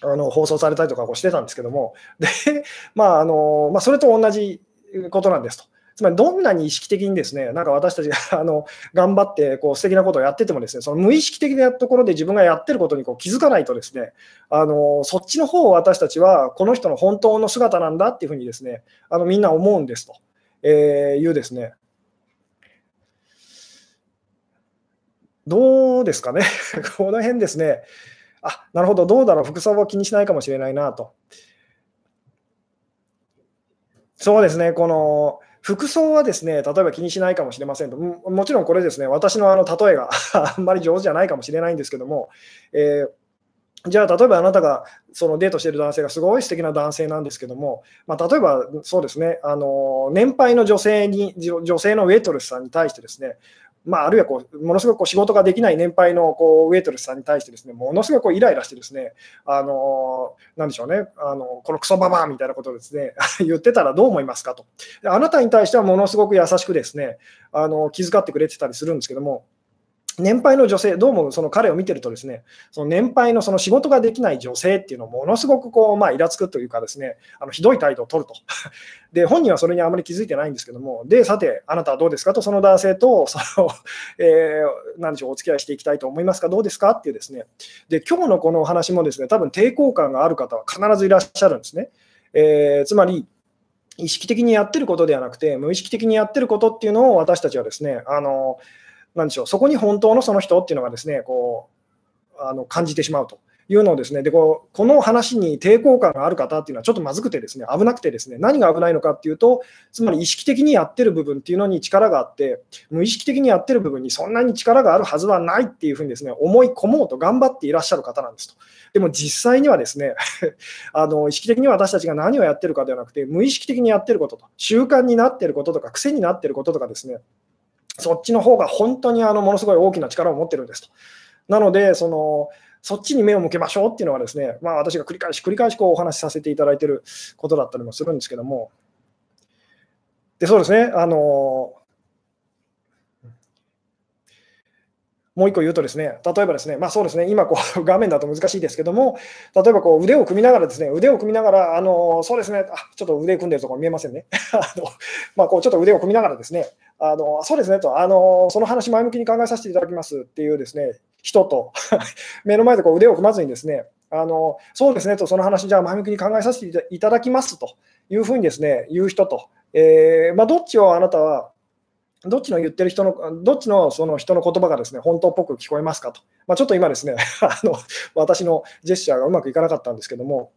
あの放送されたりとかこうしてたんですけども、で [LAUGHS] まああのまあ、それと同じことなんですと。つまりどんなに意識的にですね、なんか私たちが [LAUGHS] あの頑張ってこう素敵なことをやっててもですね、その無意識的なところで自分がやってることにこう気づかないとですね、あのそっちの方を私たちはこの人の本当の姿なんだっていうふうにですね、あのみんな思うんですと、えいうですね、どうですかね、[LAUGHS] この辺ですね、あ、なるほど、どうだろう、服装は気にしないかもしれないなと。そうですね、この服装はですね、例えば気にしないかもしれませんと、もちろんこれですね、私のあの例えが [LAUGHS] あんまり上手じゃないかもしれないんですけども、えーじゃあ、例えばあなたがそのデートしている男性がすごい素敵な男性なんですけども、まあ、例えばそうですね、あの年配の女性に、女性のウェイトレスさんに対してですね、まあ、あるいはこうものすごくこう仕事ができない年配のこうウェイトレスさんに対してですねものすごくこうイライラしてですねあのなんでしょうねあのこのクソババアみたいなことをですね [LAUGHS] 言ってたらどう思いますかと。あなたに対してはものすごく優しくですねあの気遣ってくれてたりするんですけども年配の女性、どうもその彼を見てると、ですねその年配のその仕事ができない女性っていうのをものすごくこう、まあ、イラつくというか、ですねあのひどい態度を取ると。[LAUGHS] で、本人はそれにあまり気づいてないんですけども、で、さて、あなたはどうですかと、その男性とその、[LAUGHS] えー、何でしょう、お付き合いしていきたいと思いますか、どうですかっていうですね、で、今日のこのお話もですね、多分抵抗感がある方は必ずいらっしゃるんですね。えー、つまり、意識的にやってることではなくて、無意識的にやってることっていうのを私たちはですね、あのなんでしょう、そこに本当のその人っていうのがですね、こう、あの感じてしまうと。いうのをですねでこうこの話に抵抗感がある方っていうのはちょっとまずくてですね危なくてですね何が危ないのかっていうとつまり意識的にやってる部分っていうのに力があって無意識的にやってる部分にそんなに力があるはずはないっていうふうにですね思い込もうと頑張っていらっしゃる方なんですと。でも実際にはですね [LAUGHS] あの意識的に私たちが何をやってるかではなくて無意識的にやってることと習慣になってることとか癖になってることとかですねそっちの方が本当にあのものすごい大きな力を持ってるんですと。なので、そのそっちに目を向けましょうっていうのはですね、まあ、私が繰り返し繰り返しこうお話しさせていただいてることだったりもするんですけども、でそうですね、あのもう一個言うとですね、例えばですね、まあそうですね、今こう [LAUGHS] 画面だと難しいですけども、例えばこう腕を組みながらですね、腕を組みながら、あのそうですね、あちょっと腕組んでるところ見えませんね。[LAUGHS] あのまあこうちょっと腕を組みながらですね、あのそうですねとあの、その話前向きに考えさせていただきますっていうですね人と [LAUGHS] 目の前でこう腕を組まずにですね、あのそうですねと、その話、じゃあ前向きに考えさせていただきますというふうにですね言う人と、えー、まあ、どっちをあなたはどっちの言ってる人の、どっちのその人の言葉がですね、本当っぽく聞こえますかと。まあ、ちょっと今ですね [LAUGHS] あの、私のジェスチャーがうまくいかなかったんですけども、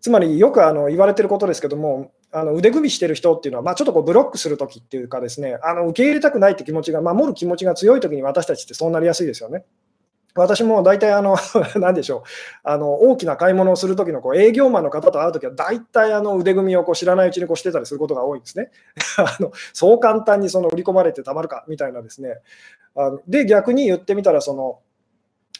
つまりよくあの言われてることですけども、あの腕組みしてる人っていうのは、まあ、ちょっとこうブロックするときっていうかですね、あの受け入れたくないって気持ちが、守る気持ちが強いときに私たちってそうなりやすいですよね。私も大体あの、[LAUGHS] なんでしょう、あの大きな買い物をするときのこう営業マンの方と会うときは、大体あの腕組みをこう知らないうちにこうしてたりすることが多いんですね。[LAUGHS] あのそう簡単にその売り込まれてたまるかみたいなですね。あで、逆に言ってみたら、その、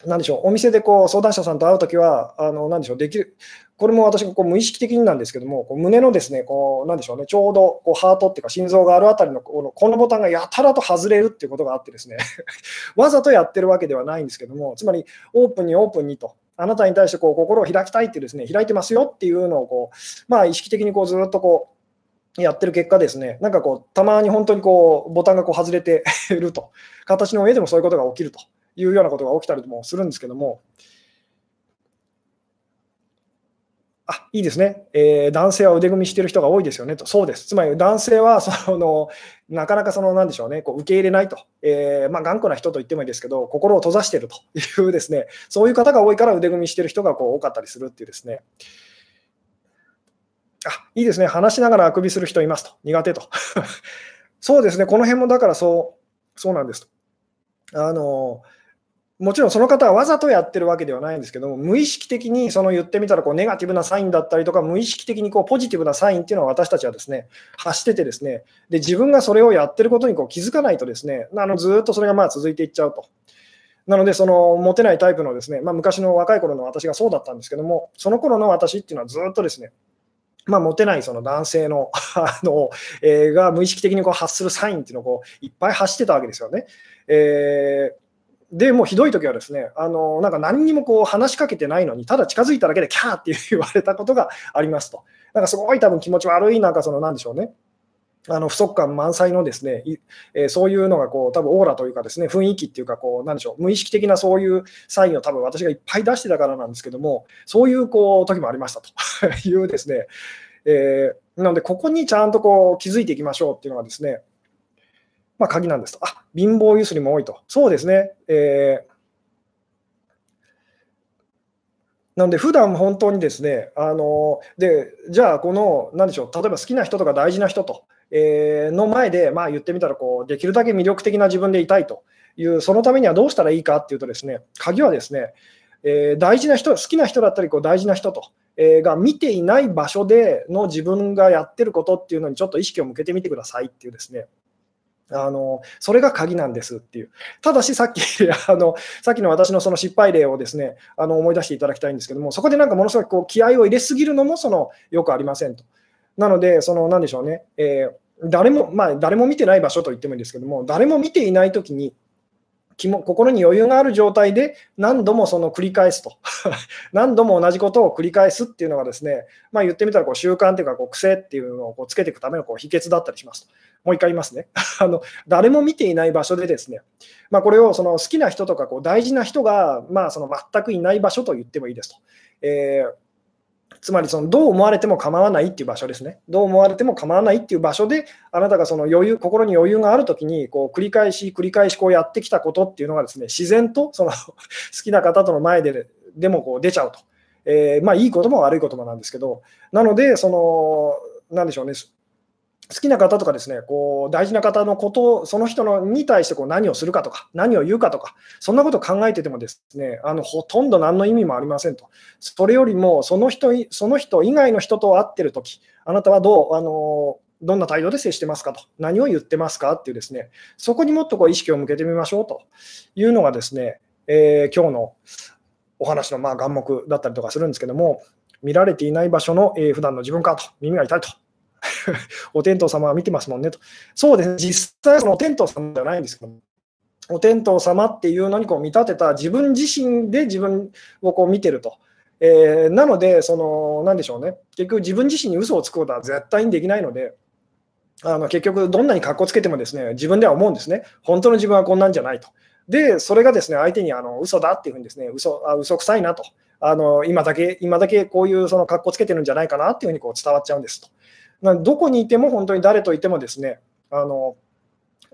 なんでしょう、お店でこう相談者さんと会うときは、あのなんでしょう、できる、これも私がこう無意識的になんですけども、こう胸のですね、こうなんでしょうね、ちょうどこうハートっていうか、心臓があるあたりのこのこのボタンがやたらと外れるっていうことがあってですね、[LAUGHS] わざとやってるわけではないんですけども、つまりオープンにオープンにと。あなたに対してこう心を開きたいってですね、開いてますよっていうのをこう、まあ、意識的にこうずっとこうやってる結果ですね、なんかこう、たまに本当にこうボタンがこう外れてると、形の上でもそういうことが起きるというようなことが起きたりもするんですけども、あいいですね、えー、男性は腕組みしてる人が多いですよね。と、そうです。つまり男性はそのなかなかそのなんでしょうね、こう受け入れないと、えー、まあ、頑固な人と言ってもいいですけど、心を閉ざしているというですね、そういう方が多いから腕組みしてる人がこう多かったりするっていうですね。あいいですね、話しながらあくびする人いますと、苦手と。[LAUGHS] そうですね、この辺もだからそうそうなんですと。あのもちろんその方はわざとやってるわけではないんですけども、無意識的にその言ってみたらこうネガティブなサインだったりとか、無意識的にこうポジティブなサインっていうのは私たちはですね発してて、ですねで自分がそれをやってることにこう気づかないと、ですねあのずっとそれがまあ続いていっちゃうと。なので、そのモテないタイプのですね、まあ、昔の若い頃の私がそうだったんですけども、その頃の私っていうのはずっとですね、まあ、モテないその男性のあの、えー、が無意識的にこう発するサインっていうのをこういっぱい発してたわけですよね。えーでもうひどい時はですね、あのなんか何にもこう話しかけてないのに、ただ近づいただけでキャーって言われたことがありますと。なんかすごい多分気持ち悪い、なんかそのなんでしょうね。あの不足感満載のですね、えー、そういうのがこう多分オーラというかですね、雰囲気っていうかこうなんでしょう、無意識的なそういうサインを多分私がいっぱい出してたからなんですけども、そういうこう時もありましたと [LAUGHS] いうですね、えー、なのでここにちゃんとこう気づいていきましょうっていうのがですね、まあ、鍵なんですと。あ貧乏ゆすりも多いと。そうですね。えーなので、普段本当にですね、あのでじゃあ、この、なんでしょう、例えば好きな人とか大事な人と、えー、の前で、まあ、言ってみたらこう、できるだけ魅力的な自分でいたいという、そのためにはどうしたらいいかっていうとですね、鍵はですね、えー、大事な人、好きな人だったりこう大事な人と、え、が見ていない場所での自分がやってることっていうのにちょっと意識を向けてみてくださいっていうですね、あのそれが鍵なんですっていう。ただし、さっき [LAUGHS] あのさっきの私のその失敗例をですねあの思い出していただきたいんですけども、そこでなんかものすごくこう気合を入れすぎるのもそのよくありませんと。なので、そのなんでしょうね、えー、誰も、まあ、誰も見てない場所と言ってもいいんですけども、誰も見ていないときに、気も心に余裕がある状態で何度もその繰り返すと [LAUGHS] 何度も同じことを繰り返すっていうのがですね、まあ、言ってみたらこう習慣というかこう癖っていうのをこうつけていくためのこう秘訣だったりしますと。もう一回言いますね。[LAUGHS] あの誰も見ていない場所でですね、まあ、これをその好きな人とかこう大事な人がまあその全くいない場所と言ってもいいですと。えーつまりそのどう思われても構わないっていう場所ですね。どう思われても構わないっていう場所で、あなたがその余裕心に余裕があるときにこう繰り返し繰り返しこうやってきたことっていうのがですね自然とその [LAUGHS] 好きな方との前ででもこう出ちゃうと。えー、まあいいことも悪いこともなんですけど、なので、その、なんでしょうね、好きな方とかですね、こう大事な方のことを、その人のに対してこう何をするかとか、何を言うかとか、そんなことを考えててもですね、あのほとんど何の意味もありませんと。それよりも、その人その人以外の人と会ってるとき、あなたはどう、あのどんな態度で接してますかと、何を言ってますかっていうですね、そこにもっとこう意識を向けてみましょうというのがですね、えー、今日のお話のまあ眼目だったりとかするんですけども、見られていない場所の、えー、普段の自分かと、耳が痛いと [LAUGHS] お天道様は見てますもんねと。そうですね、実際そのお天道様ではないんですけどお天道様っていうのにこう見立てた自分自身で自分をこう見てると。えー、なので、その、なんでしょうね、結局自分自身に嘘をつくことは絶対にできないので、あの結局、どんなにかっこつけてもですね自分では思うんですね、本当の自分はこんなんじゃないと。で、それがですね相手にあの嘘だっていうふうにですね嘘あ嘘くさいなと、あの今だけ今だけこういうそのかっこつけてるんじゃないかなっていうふうにこう伝わっちゃうんですと。どこにいても本当に誰といてもですね、あの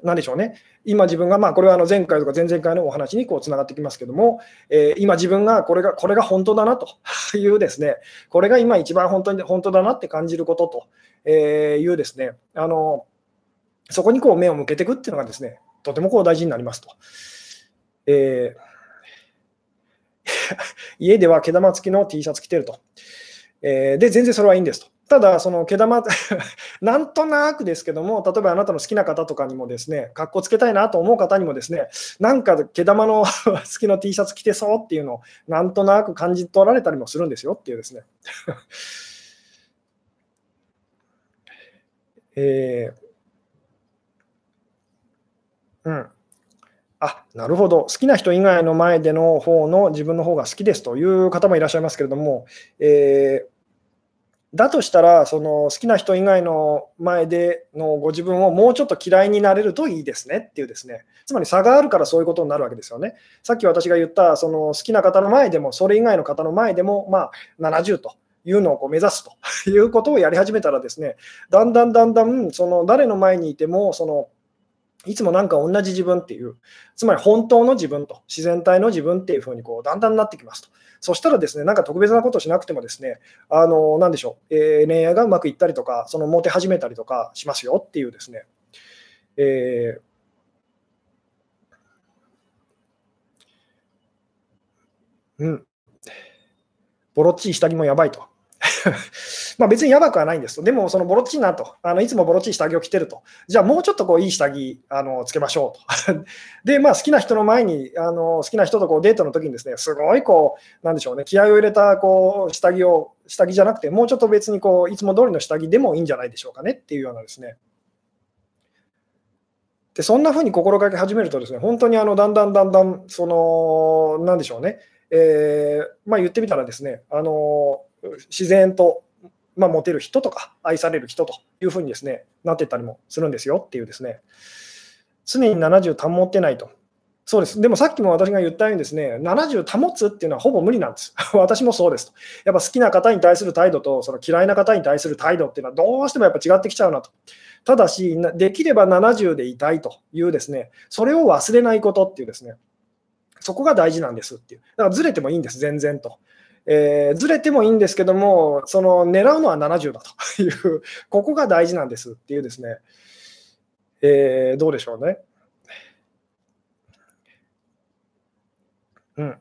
なんでしょうね、今自分が、まあ、これはあの前回とか前々回のお話にこうつながってきますけども、えー、今自分がこれがこれが本当だなと [LAUGHS] いうですね、これが今一番本当に本当だなって感じることというですね、あのそこにこう目を向けていくっていうのがですね、とてもこう大事になりますと。えー [LAUGHS] 家では毛玉付きの T シャツ着てると。えー、で、全然それはいいんですと。ただ、その毛玉、[LAUGHS] なんとなくですけども、例えばあなたの好きな方とかにもですね、かっこつけたいなと思う方にもですね、なんか毛玉の [LAUGHS] 好きの T シャツ着てそうっていうのを、なんとなく感じ取られたりもするんですよっていうですね。[LAUGHS] えー、うん。あなるほど、好きな人以外の前での方の自分の方が好きですという方もいらっしゃいますけれども、えーだとしたら、その好きな人以外の前でのご自分をもうちょっと嫌いになれるといいですねっていうですね、つまり差があるからそういうことになるわけですよね。さっき私が言った、その好きな方の前でも、それ以外の方の前でも、まあ、70というのをこう目指すということをやり始めたらですね、だんだんだんだん、その誰の前にいても、そのいつもなんか同じ自分っていう、つまり本当の自分と自然体の自分っていうふうにこうだんだんなってきますと。そしたらですね、なんか特別なことしなくてもですね、あの、なんでしょう、えー、恋愛がうまくいったりとか、そのモテ始めたりとかしますよっていうですね、えー、うん。ボロっちい下着もやばいと。[LAUGHS] まあ別にやばくはないんですと。でも、そのボロッチいなと。あのいつもボロッチい下着を着てると。じゃあもうちょっとこういい下着あのつけましょうと。[LAUGHS] で、まあ好きな人の前に、あの好きな人とこうデートの時にですね、すごいこう、なんでしょうね、気合を入れたこう下着を、下着じゃなくて、もうちょっと別にこういつも通りの下着でもいいんじゃないでしょうかねっていうようなですね。でそんなふうに心がけ始めるとですね、本当にあのだんだんだんだん、その、なんでしょうね、えー、まあ言ってみたらですね、あの自然と、まあ、モテる人とか愛される人というふうにですねなってったりもするんですよっていうですね常に70保ってないと。そうです。でもさっきも私が言ったようにですね、70保つっていうのはほぼ無理なんです。[LAUGHS] 私もそうですと。やっぱ好きな方に対する態度と、その嫌いな方に対する態度っていうのはどうしてもやっぱ違ってきちゃうなと。ただし、できれば70でいたいというですね、それを忘れないことっていうですね、そこが大事なんですっていう。だからずれてもいいんです、全然と。えー、ずれてもいいんですけども、その狙うのは70だという、ここが大事なんですっていうですね、えー、どうでしょうね。うん。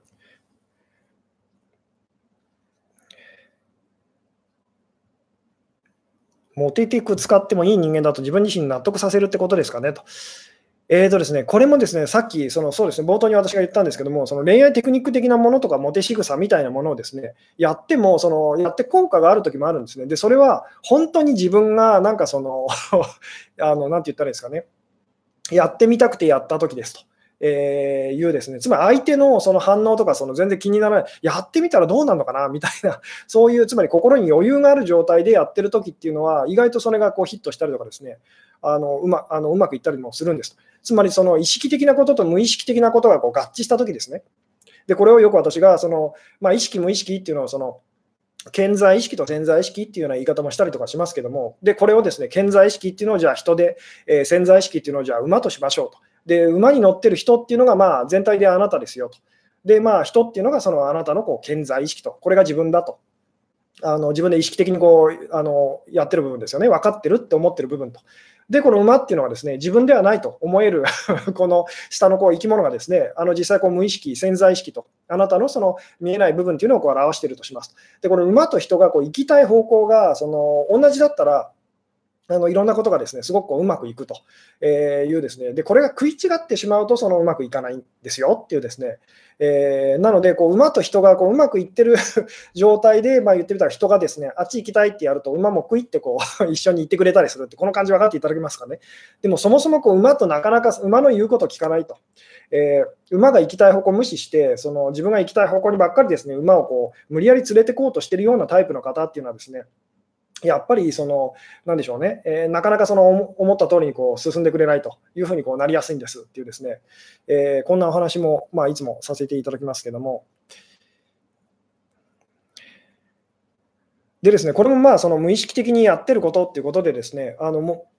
モテティク使ってもいい人間だと自分自身納得させるってことですかねと。えーとですね、これもですね、さっき、そのそうですね、冒頭に私が言ったんですけども、その恋愛テクニック的なものとか、モテ仕草みたいなものをですね、やっても、そのやって効果がある時もあるんですね。で、それは本当に自分が、なんかその [LAUGHS] あの、なんて言ったらいいですかね、やってみたくてやった時ですと。えー、いうですね、つまり相手のその反応とかその全然気にならない、やってみたらどうなるのかなみたいな、[LAUGHS] そういうつまり心に余裕がある状態でやってるときっていうのは、意外とそれがこうヒットしたりとかですね、あのうまあのうまくいったりもするんです。つまりその意識的なことと無意識的なことがこう合致したときですね。で、これをよく私がその、まあ、意識、無意識っていうのをその健在意識と潜在意識っていうような言い方もしたりとかしますけども、で、これをですね、健在意識っていうのをじゃあ人で、えー、潜在意識っていうのをじゃあ馬としましょうと。で、馬に乗ってる人っていうのがまあ全体であなたですよと。で、まあ人っていうのがそのあなたのこう健在意識と。これが自分だと。あの自分で意識的にこうあのやってる部分ですよね。分かってるって思ってる部分と。で、この馬っていうのはですね、自分ではないと思える [LAUGHS] この下のこう生き物がですね、あの実際こう無意識、潜在意識と、あなたのその見えない部分っていうのをこう表しているとします。で、この馬と人がこう行きたい方向がその同じだったら、あのいろんなことがですねすごくこううまくいくというですね。でこれが食い違ってしまうとそのうまくいかないんですよっていうですね、えー、なのでこう馬と人がこううまくいってる [LAUGHS] 状態で、まあ、言ってみたら人がですねあっち行きたいってやると馬も食いってこう [LAUGHS] 一緒に行ってくれたりするってこの感じ分かっていただけますかね。でもそもそもこう馬となかなか馬の言うこと聞かないと、えー、馬が行きたい方向を無視してその自分が行きたい方向にばっかりですね馬をこう無理やり連れてこうとしてるようなタイプの方っていうのはですねやっぱりその、なんでしょうね、えー、なかなかその思った通りにこう進んでくれないというふうにこうなりやすいんですっていうですね、えー、こんなお話も、まあ、いつもさせていただきますけども。でですね、これもまあその無意識的にやってることっていうことでですね、あのも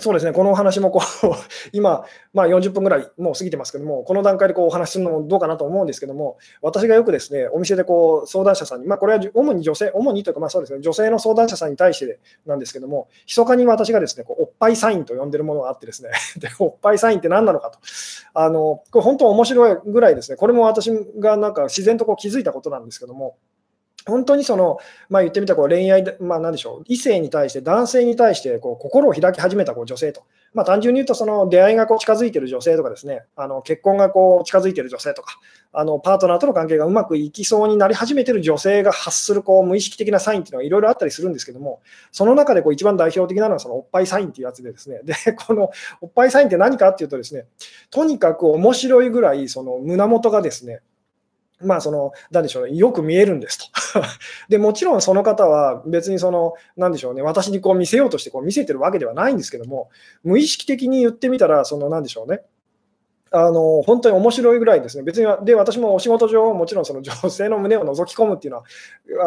そうですね、このお話もこう [LAUGHS] 今、まあ、40分ぐらいもう過ぎてますけども、この段階でこうお話しするのもどうかなと思うんですけども、私がよくですね、お店でこう相談者さんに、まあ、これは主に女性、主にというか、まあそうですね、女性の相談者さんに対してなんですけども、密かに私がですね、こうおっぱいサインと呼んでるものがあってですね、[LAUGHS] でおっぱいサインって何なのかと、あのこれ本当面白いぐらいですね、これも私がなんか自然とこう気づいたことなんですけども、本当にその、まあ、言ってみたこう恋愛、まあ、なんでしょう、異性に対して、男性に対してこう心を開き始めたこう女性と、まあ、単純に言うと、その出会いがこう近づいている女性とかですね、あの結婚がこう近づいている女性とか、あのパートナーとの関係がうまくいきそうになり始めている女性が発するこう無意識的なサインっていうのはいろいろあったりするんですけども、その中でこう一番代表的なのはそのおっぱいサインっていうやつでですね、で、このおっぱいサインって何かっていうとですね、とにかく面白いぐらいその胸元がですね、まあ、その、なでしょうね、よく見えるんですと。[LAUGHS] で、もちろんその方は別にその、なでしょうね、私にこう見せようとしてこう見せてるわけではないんですけども、無意識的に言ってみたら、その、なでしょうね、あの本当に面白いぐらいですね、別にで私もお仕事上、もちろんその女性の胸を覗き込むっていうのは、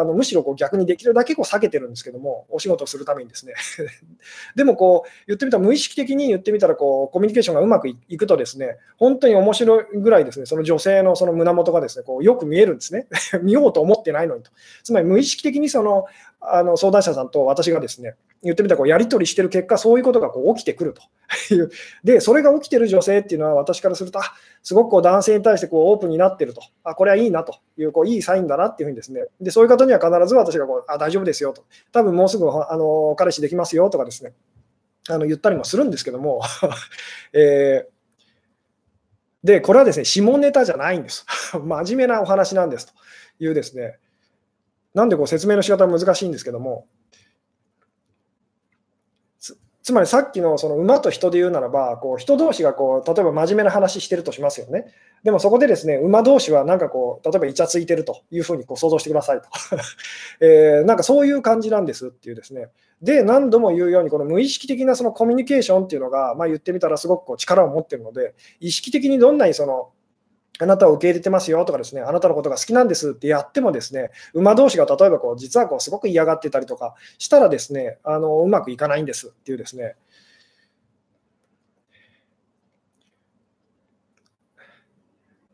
あのむしろこう逆にできるだけこう避けてるんですけども、お仕事をするためにですね。[LAUGHS] でもこう言ってみたら、無意識的に言ってみたらこう、コミュニケーションがうまくいくとですね、本当に面白いぐらいですね、その女性のその胸元がですねこうよく見えるんですね。[LAUGHS] 見ようと思ってないのにと。つまり無意識的にそのあの相談者さんと私がですね、言ってみたらこうやり取りしてる結果、そういうことがこう起きてくると。いう。で、それが起きてる女性っていうのは、私からすると、すごくこう男性に対してこうオープンになってると、あこれはいいなと。いうこういいサインだなっていうふうにですね、でそういう方には必ず私がこうあ大丈夫ですよと、多分もうすぐあの彼氏できますよとかですね、あの言ったりもするんですけども、[LAUGHS] えーで、これはですね、下ネタじゃないんです。[LAUGHS] 真面目なお話なんですというですね、なんでこう説明の仕方は難しいんですけども、つまりさっきのその馬と人で言うならば、こう人同士がこう例えば真面目な話してるとしますよね。でもそこでですね、馬同士はなんかこう、例えばイチャついてるというふうにこう想像してくださいと、[LAUGHS] えー、なんかそういう感じなんですっていうですね。で、何度も言うように、この無意識的なそのコミュニケーションっていうのが、まあ、言ってみたらすごくこう力を持ってるので、意識的にどんなにそのあなたを受け入れてますよとかですね、あなたのことが好きなんですってやってもですね、馬同士が例えばこう実はこうすごく嫌がってたりとかしたらですね、あのうまくいかないんですっていうですね。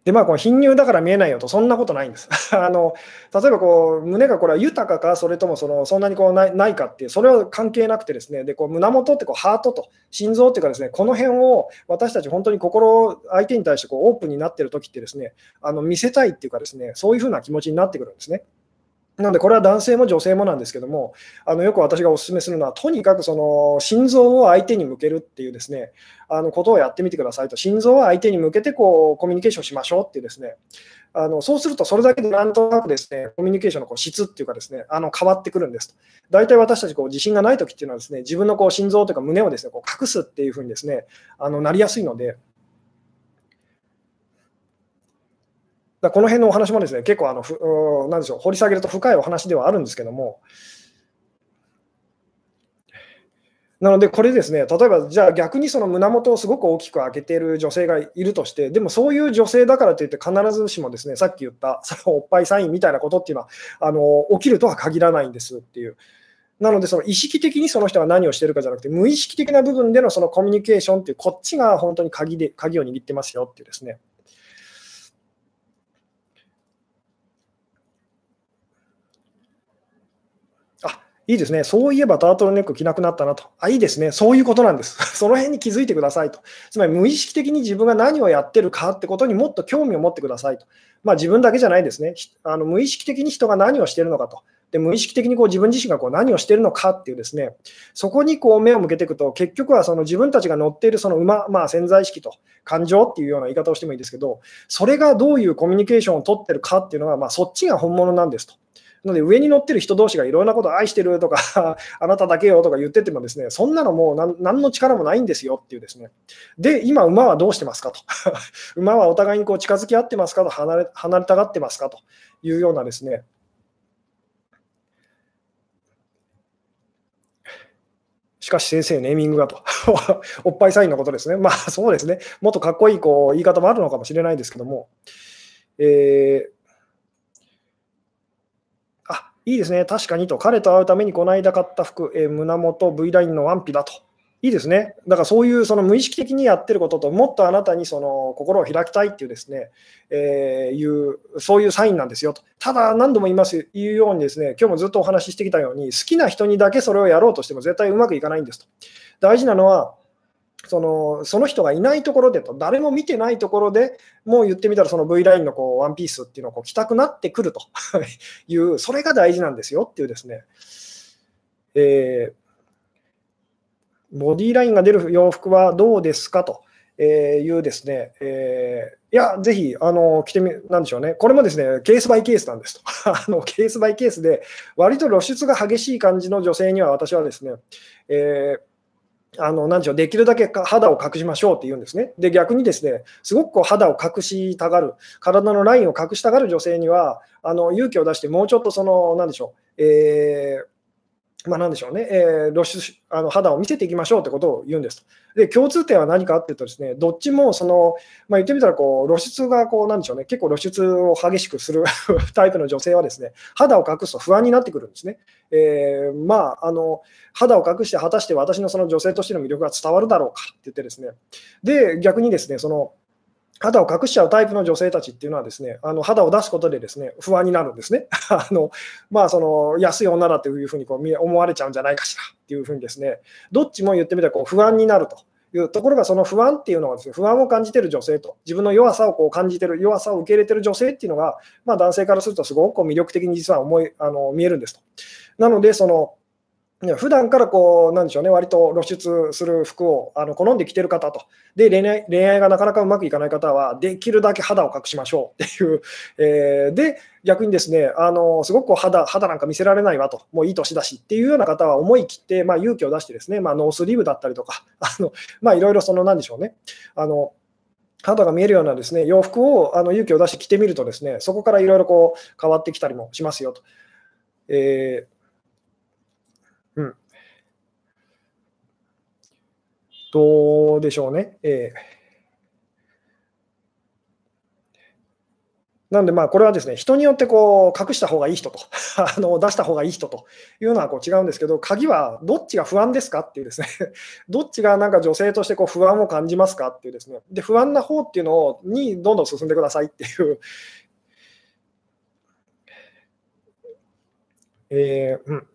で、まあ、この貧乳だから見えないよと、そんなことないんです。[LAUGHS] あの例えばこう、胸がこれは豊かか、それともそのそんなにこうないないかっていう、それは関係なくてですね、でこう胸元ってこうハートと心臓っていうかですね、この辺を私たち本当に心、相手に対してこうオープンになってる時ってですね、あの見せたいっていうかですね、そういうふうな気持ちになってくるんですね。なので、これは男性も女性もなんですけども、あのよく私がお勧めするのは、とにかくその心臓を相手に向けるっていうですね、あのことをやってみてくださいと、心臓を相手に向けてこうコミュニケーションしましょうっていうですね、あのそうすると、それだけでなんとなくですね、コミュニケーションのこう質っていうかですね、あの変わってくるんですと。大体私たちこう自信がないときっていうのはですね、自分のこう心臓というか胸をですね、こう隠すっていうふうにですね、あのなりやすいので、だこの辺のお話もですね、結構あのふ、なんでしょう、掘り下げると深いお話ではあるんですけども、なので、これですね、例えば、じゃあ逆にその胸元をすごく大きく開けている女性がいるとして、でもそういう女性だからといって、必ずしもですね、さっき言ったそのおっぱいサインみたいなことっていうのは、あの起きるとは限らないんですっていう。なので、その意識的にその人が何をしてるかじゃなくて、無意識的な部分でのそのコミュニケーションっていう、こっちが本当に鍵で鍵を握ってますよっていうですね。いいですね。そういえばタートルネック着なくなったなと。あ、いいですね。そういうことなんです。[LAUGHS] その辺に気づいてくださいと。つまり無意識的に自分が何をやってるかってことにもっと興味を持ってくださいと。まあ自分だけじゃないですね。あの無意識的に人が何をしてるのかと。で無意識的にこう自分自身がこう何をしているのかっていうですね、そこにこう目を向けていくと、結局はその自分たちが乗っているその馬、まあ、潜在意識と感情っていうような言い方をしてもいいですけど、それがどういうコミュニケーションを取ってるかっていうのは、まあ、そっちが本物なんですと。ので、上に乗ってる人同士がいろんなこと愛してるとか [LAUGHS] あなただけよとか言っててもですね、そんなのもう何の力もないんですよっていうですね。で、今、馬はどうしてますかと。[LAUGHS] 馬はお互いにこう近づき合ってますかと離れ、離れたがってますかというようなですね。しかし先生、ネーミングがと。[LAUGHS] おっぱいサインのことですね。まあそうですね。もっとかっこいいこう言い方もあるのかもしれないですけども。えーいいですね、確かにと、彼と会うためにこの間買った服、えー、胸元 V ラインのワンピだと。いいですね。だからそういうその無意識的にやってることと、もっとあなたにその心を開きたいっていうですね、えー、いう、そういうサインなんですよと。ただ何度も言います、言うようにですね、今日もずっとお話ししてきたように、好きな人にだけそれをやろうとしても絶対うまくいかないんですと。大事なのは、そのその人がいないところでと、誰も見てないところでもう言ってみたら、その V ラインのこうワンピースっていうのをこう着たくなってくると [LAUGHS] いう、それが大事なんですよっていうですね、えー、ボディーラインが出る洋服はどうですかと。いうですね、えー、いや、ぜひ、あの、着てみ、なんでしょうね。これもですね、ケースバイケースなんですと。[LAUGHS] あの、ケースバイケースで、割と露出が激しい感じの女性には、私はですね、えーあのなでしょうできるだけ肌を隠しましょうって言うんですね。で、逆にですね、すごくこう肌を隠したがる、体のラインを隠したがる女性には、あの勇気を出して、もうちょっとその、なんでしょう、えーまあ、なんでしょうね、えー、露出あの肌を見せていきましょうってことを言うんですと。で、共通点は何かっていうとですね、どっちもその、まあ、言ってみたらこう露出がこうなんでしょうね、結構露出を激しくする [LAUGHS] タイプの女性はですね、肌を隠すと不安になってくるんですね。えー、まああの肌を隠して果たして私のその女性としての魅力が伝わるだろうかって言ってですね、で逆にですね、その肌を隠しちゃうタイプの女性たちっていうのはですね、あの肌を出すことでですね、不安になるんですね。[LAUGHS] あのまあ、その安い女だというふうにこう思われちゃうんじゃないかしらっていうふうにですね、どっちも言ってみたらこう不安になると。いうところが、その不安っていうのはです、ね、不安を感じてる女性と、自分の弱さをこう感じてる、弱さを受け入れてる女性っていうのが、まあ、男性からするとすごくこう魅力的に実は思いあの見えるんですと。なので、その普段からこう、なんでしょうね、割と露出する服をあの好んで着てる方と、で恋愛、恋愛がなかなかうまくいかない方は、できるだけ肌を隠しましょう。っていう、えー、で、逆にですね、あのすごく肌肌なんか見せられないわと、もういい年だし。っていうような方は思い切って、まあ、勇気を出してですね、まあ、ノースリーブだったりとか、[LAUGHS] あのまあ、いろいろその、なんでしょうね、あの肌が見えるようなですね洋服をあの勇気を出して着てみるとですね、そこからいろいろこう変わってきたりもしますよと。えーうん。どうでしょうね。えーなんで、まあ、これはですね、人によってこう隠した方がいい人と。[LAUGHS] あの、出した方がいい人と。いうのはこう違うんですけど、鍵はどっちが不安ですかっていうですね。[LAUGHS] どっちがなんか女性としてこう不安を感じますかっていうですね、で不安な方っていうのにどんどん進んでくださいっていう。[LAUGHS] えー、うん。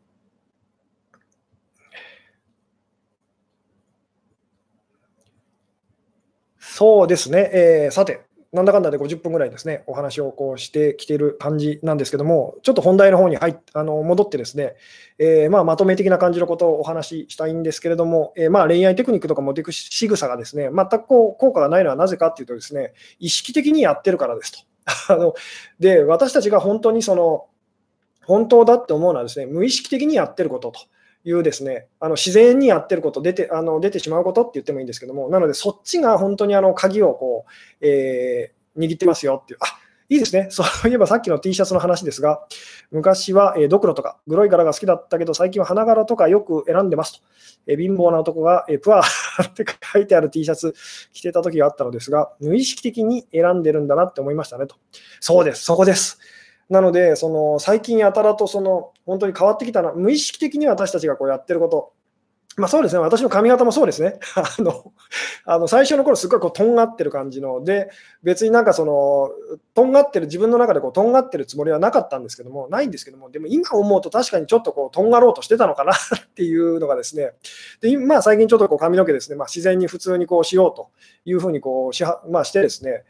そうですね、えー、さて、なんだかんだで50分ぐらいですね、お話をこうしてきている感じなんですけども、ちょっと本題の方に入あの戻ってですね、えー、まあ、まとめ的な感じのことをお話ししたいんですけれども、えー、まあ、恋愛テクニックとか持っていく仕草がですね、全くこう効果がないのはなぜかっていうとですね、意識的にやってるからですと。[LAUGHS] あので、私たちが本当にその、本当だって思うのはですね、無意識的にやってることと。いうですね、あの自然にやってること、出てあの出てしまうことって言ってもいいんですけども、なのでそっちが本当にあの鍵をこう、えー、握ってますよっていう、あいいですね、そういえばさっきの T シャツの話ですが、昔は、えー、ドクロとかグロい柄が好きだったけど、最近は花柄とかよく選んでますと。えー、貧乏な男が、えー、プアって書いてある T シャツ着てた時があったのですが、無意識的に選んでるんだなって思いましたねと。そうです、そこです。なので、その最近やたらとその本当に変わってきたな、無意識的に私たちがこうやってること、まあ、そうですね、私の髪型もそうですね。[LAUGHS] あのあの最初の頃すごいこうとんがってる感じの、で、別になんかその、とんがってる、自分の中でこうとんがってるつもりはなかったんですけども、ないんですけども、でも今思うと確かにちょっとこうとんがろうとしてたのかな [LAUGHS] っていうのがですね、でまあ、最近ちょっとこう髪の毛ですね、まあ、自然に普通にこうしようというふうにこうし,、まあ、してですね、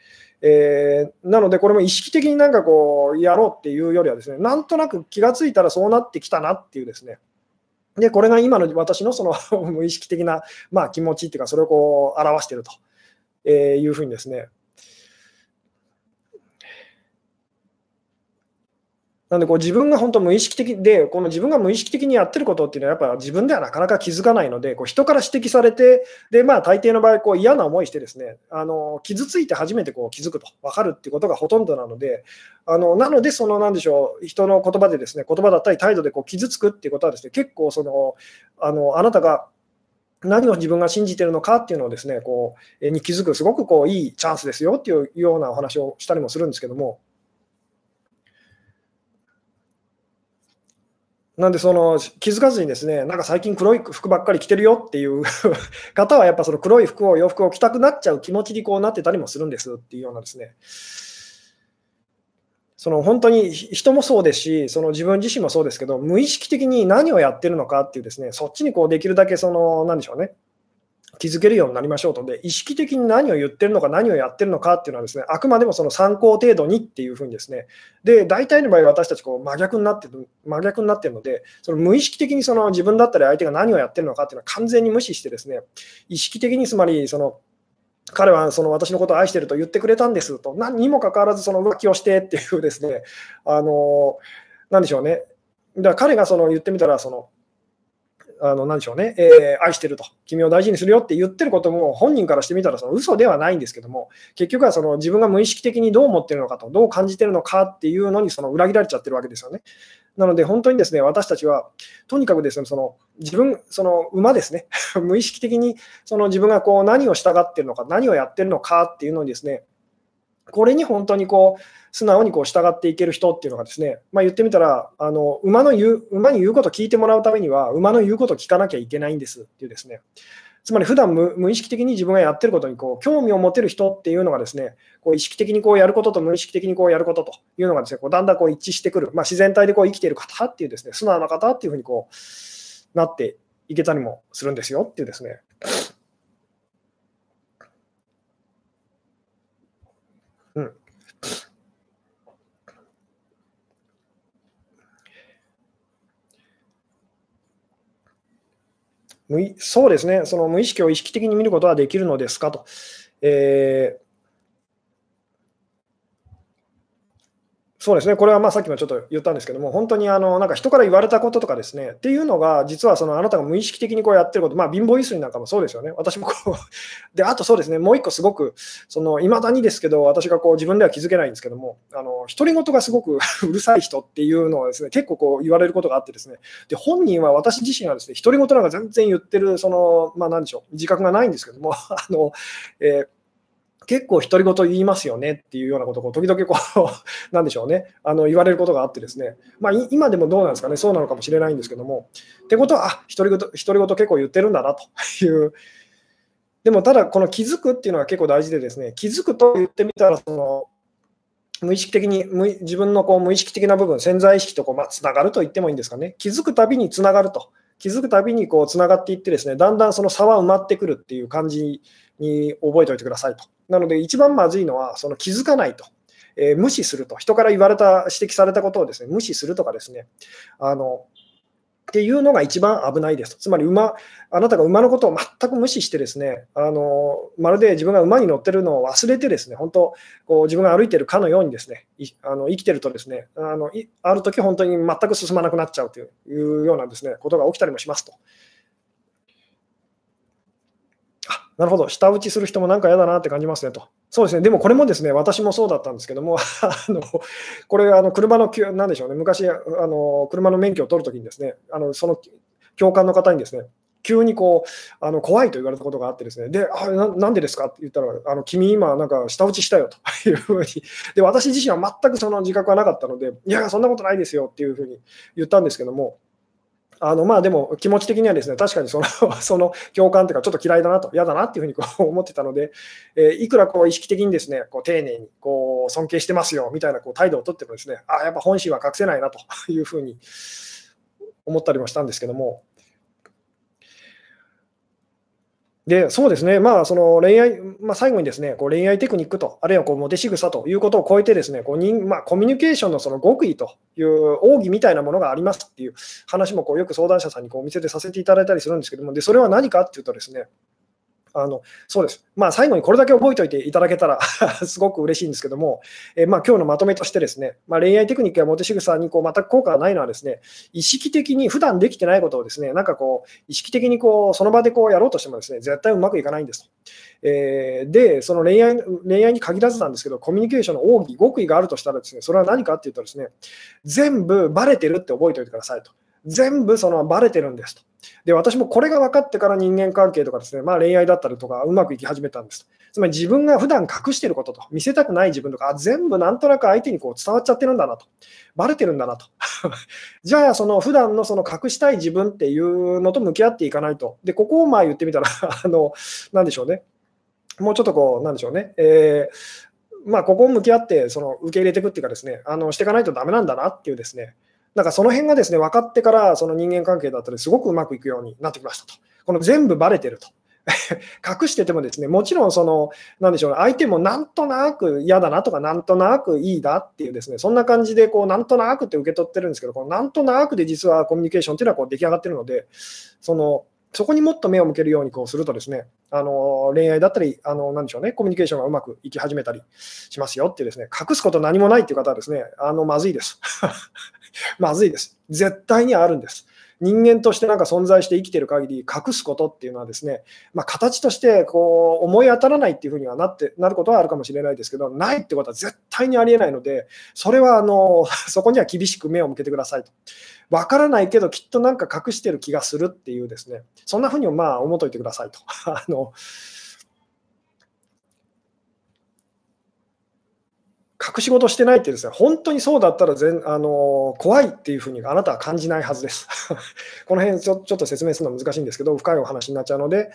えー、なので、これも意識的になんかこうやろうっていうよりはですね、なんとなく気がついたらそうなってきたなっていうですね、で、これが今の私のその [LAUGHS] 無意識的な、まあ、気持ちっていうか、それをこう表してるとえいうふうにですね、なんでこう自分が本当無意識的で、この自分が無意識的にやってることっていうのは、やっぱ自分ではなかなか気づかないので、こう人から指摘されて、でまあ、大抵の場合こう、嫌な思いしてですね、あの傷ついて初めてこう気づくと、分かるっていうことがほとんどなので、あのなので、そのなんでしょう、人の言葉でですね、言葉だったり態度でこう傷つくっていうことはですね、結構そのあのあなたが何を自分が信じてるのかっていうのをですね、こうに気づく、すごくこういいチャンスですよっていうようなお話をしたりもするんですけども。なんでその気づかずにですね、なんか最近黒い服ばっかり着てるよっていう [LAUGHS] 方はやっぱその黒い服を洋服を着たくなっちゃう気持ちにこうなってたりもするんですっていうようなですね。その本当に人もそうですし、その自分自身もそうですけど、無意識的に何をやってるのかっていうですね、そっちにこうできるだけその、なんでしょうね、気づけるようになりましょうとで、意識的に何を言ってるのか、何をやってるのかっていうのはですね、あくまでもその参考程度にっていうふうにですね、で、大体の場合、私たちこう真逆になってる、真逆になってるので、その無意識的にその自分だったり相手が何をやってるのかっていうのは完全に無視してですね、意識的につまりその彼はその私のことを愛してると言ってくれたんですと、何にもかかわらずその浮気をしてっていうですね、あの、なんでしょうね。だから彼がその言ってみたら、その、あの、なでしょうね、えー、愛してると、君を大事にするよって言ってることも、本人からしてみたら、その嘘ではないんですけども、結局はその自分が無意識的にどう思ってるのかと、どう感じてるのかっていうのにその裏切られちゃってるわけですよね。なので、本当にですね、私たちは、とにかくですね、その自分、その馬ですね、[LAUGHS] 無意識的にその自分がこう何を従ってるのか、何をやってるのかっていうのにですね、これに本当にこう素直にこう従っていける人っていうのがですね、まあ、言ってみたらあの馬の言う馬に言うこと聞いてもらうためには馬の言うこと聞かなきゃいけないんですっていうですね。つまり普段無無意識的に自分がやってることにこう興味を持てる人っていうのがですねこう意識的にこうやることと無意識的にこうやることというのがですねこうだんだんこう一致してくる、まあ、自然体でこう生きている方っていうですね素直な方っていうふうにこうなっていけたりもするんですよっていうですね。そうですね、その無意識を意識的に見ることはできるのですかと。えそうですね、これはまあさっきもちょっと言ったんですけども、本当にあのなんか人から言われたこととかですね、っていうのが、実はそのあなたが無意識的にこうやってること、まあ、貧乏ゆすりなんかもそうですよね、私もこう、[LAUGHS] であとそうですね、もう一個すごく、いまだにですけど、私がこう自分では気づけないんですけども、あの独り言がすごく [LAUGHS] うるさい人っていうのはですね、結構こう言われることがあってですね、で本人は私自身はですね、独り言なんか全然言ってる、その、まあ、なんでしょう、自覚がないんですけども、[LAUGHS] あのえー結構独り言言いますよねっていうようなことを時々こう、[LAUGHS] なんでしょうね、あの言われることがあってですね、まあ、今でもどうなんですかね、そうなのかもしれないんですけども、ってことは、あ独り言独り言結構言ってるんだなという、でもただ、この気づくっていうのは結構大事でですね、気づくと言ってみたら、その無意識的に無自分のこう無意識的な部分、潜在意識とこう、まあ、つながると言ってもいいんですかね、気づくたびにつながると、気づくたびにこうつながっていって、ですね。だんだんその差は埋まってくるっていう感じに覚えておいてくださいと。なので、一番まずいのは、その気づかないと、えー、無視すると、人から言われた、指摘されたことをですね無視するとかですね、あのっていうのが一番危ないです。つまり馬、あなたが馬のことを全く無視して、ですねあのまるで自分が馬に乗ってるのを忘れて、ですね本当こう自分が歩いてるかのようにですねあの生きてると、ですねあのある時本当に全く進まなくなっちゃうというようなですねことが起きたりもしますと。なるほど、舌打ちする人もなんか嫌だなって感じますねと。そうですね、でもこれもですね、私もそうだったんですけども、[LAUGHS] あのこれ、あの車の、なんでしょうね、昔、あの車の免許を取るときにですね、あのその教官の方にですね、急にこうあの怖いと言われたことがあってですね、で、あななんでですかって言ったら、あの君、今、なんか舌打ちしたよと。[LAUGHS] いうふうに、で、私自身は全くその自覚はなかったので、いや、そんなことないですよっていうふうに言ったんですけども、あのまあでも気持ち的にはですね確かにその [LAUGHS] その共感というかちょっと嫌いだなと嫌だなっていうふうにこう思ってたので、えー、いくらこう意識的にですねこう丁寧にこう尊敬してますよみたいなこう態度をとってもですねあやっぱ本心は隠せないなというふうに思ったりもしたんですけどもで、そうですね、まあ、その恋愛、まあ、最後にですね、こう恋愛テクニックと、あるいはこうモテ仕草ということを超えてですね、こう人まあ、コミュニケーションのその極意という奥義みたいなものがありますっていう話もこうよく相談者さんにこうお見せでさせていただいたりするんですけども、でそれは何かっていうとですね、あのそうです。まあ、最後にこれだけ覚えておいていただけたら [LAUGHS] すごく嬉しいんですけども、えー、まあ、今日のまとめとしてですね、まあ、恋愛テクニックやモテ仕草にこう全く効果がないのはですね、意識的に普段できてないことをですね、なんかこう、意識的にこうその場でこうやろうとしてもですね、絶対うまくいかないんです。えー、で、その恋愛恋愛に限らずなんですけど、コミュニケーションの奥義、極意があるとしたらですね、それは何かっていうとですね、全部バレてるって覚えておいてくださいと。全部そのバレてるんですと。で、私もこれが分かってから人間関係とかですね、まあ、恋愛だったりとかうまくいき始めたんです。つまり自分が普段隠してることと、見せたくない自分とか、全部なんとなく相手にこう伝わっちゃってるんだなと、バレてるんだなと。[LAUGHS] じゃあ、その普段のその隠したい自分っていうのと向き合っていかないと。で、ここをまあ言ってみたら [LAUGHS] あの、なんでしょうね。もうちょっとこう、なんでしょうね。えーまあ、ここを向き合ってその受け入れていくっていうかですね、あのしていかないとダメなんだなっていうですね、なんかその辺がですね、分かってから、その人間関係だったり、すごくうまくいくようになってきましたと。この全部バレてると。[LAUGHS] 隠しててもですね、もちろんその、なんでしょう、相手もなんとなく嫌だなとか、なんとなくいいなっていうですね、そんな感じで、こう、なんとなくって受け取ってるんですけど、このなんとなくで実はコミュニケーションっていうのはこう出来上がってるので、その、そこにもっと目を向けるようにこうするとですね、あの恋愛だったり、あのなでしょうね、コミュニケーションがうまくいき始めたりしますよっていうですね、隠すこと何もないっていう方はですね、あのまずいです。[LAUGHS] まずいです。絶対にあるんです。人間としてなんか存在して生きてる限り隠すことっていうのはですね、まあ、形としてこう思い当たらないっていうふうにはなってなることはあるかもしれないですけど、ないってことは絶対にありえないので、それはあの [LAUGHS] そこには厳しく目を向けてくださいと。わからないけど、きっとなんか隠してる気がするっていうですね、そんなふうにまあ思っといてくださいと。[LAUGHS] あの隠し事してないってですね、本当にそうだったら全あの怖いっていうふうにあなたは感じないはずです。[LAUGHS] この辺ちょちょっと説明するのは難しいんですけど、深いお話になっちゃうので、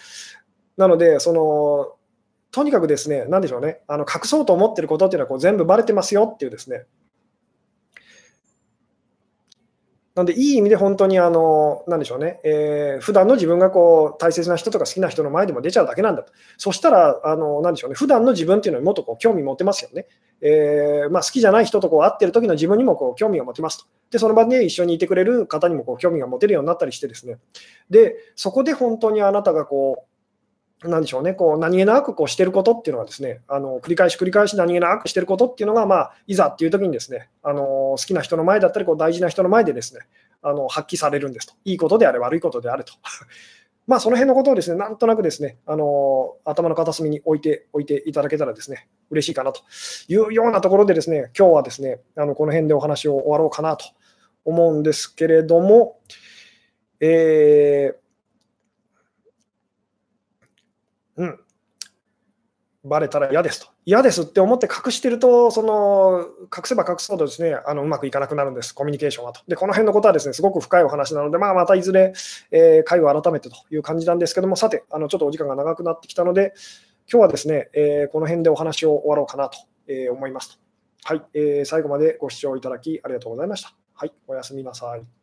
なので、そのとにかくですね、なんでしょうね、あの隠そうと思ってることっていうのはこう全部バレてますよっていうですね、なんで、いい意味で本当にあの、なんでしょうね、えー、普段の自分がこう大切な人とか好きな人の前でも出ちゃうだけなんだと。そしたら、あのなんでしょうね、普段の自分っていうのにもっとこう興味持てますよね。えー、まあ、好きじゃない人とこう会ってる時の自分にもこう興味が持てますと。で、その場で一緒にいてくれる方にもこう興味が持てるようになったりしてですね。で、そこで本当にあなたがこう、なんでしょうね、こう何気なくこうしてることっていうのはですね、あの繰り返し繰り返し何気なくしてることっていうのが、まあ、いざっていう時にですね、あの好きな人の前だったり、こう大事な人の前でですね、あの発揮されるんですと。いいことであれ、悪いことであれと。[LAUGHS] まあ、その辺のことをですね、なんとなくですね、あの頭の片隅に置いておいていただけたらですね、嬉しいかなというようなところでですね、今日はですね、あのこの辺でお話を終わろうかなと思うんですけれども、えーうん。バレたら嫌ですと。嫌ですって思って隠してると、その隠せば隠すほどですねあのうまくいかなくなるんです、コミュニケーションはと。で、この辺のことはですねすごく深いお話なので、まあ、またいずれ、えー、会を改めてという感じなんですけども、さて、あのちょっとお時間が長くなってきたので、今日はですね、えー、この辺でお話を終わろうかなと、えー、思いますと。はい、えー、最後までご視聴いただきありがとうございました。はい、おやすみなさい。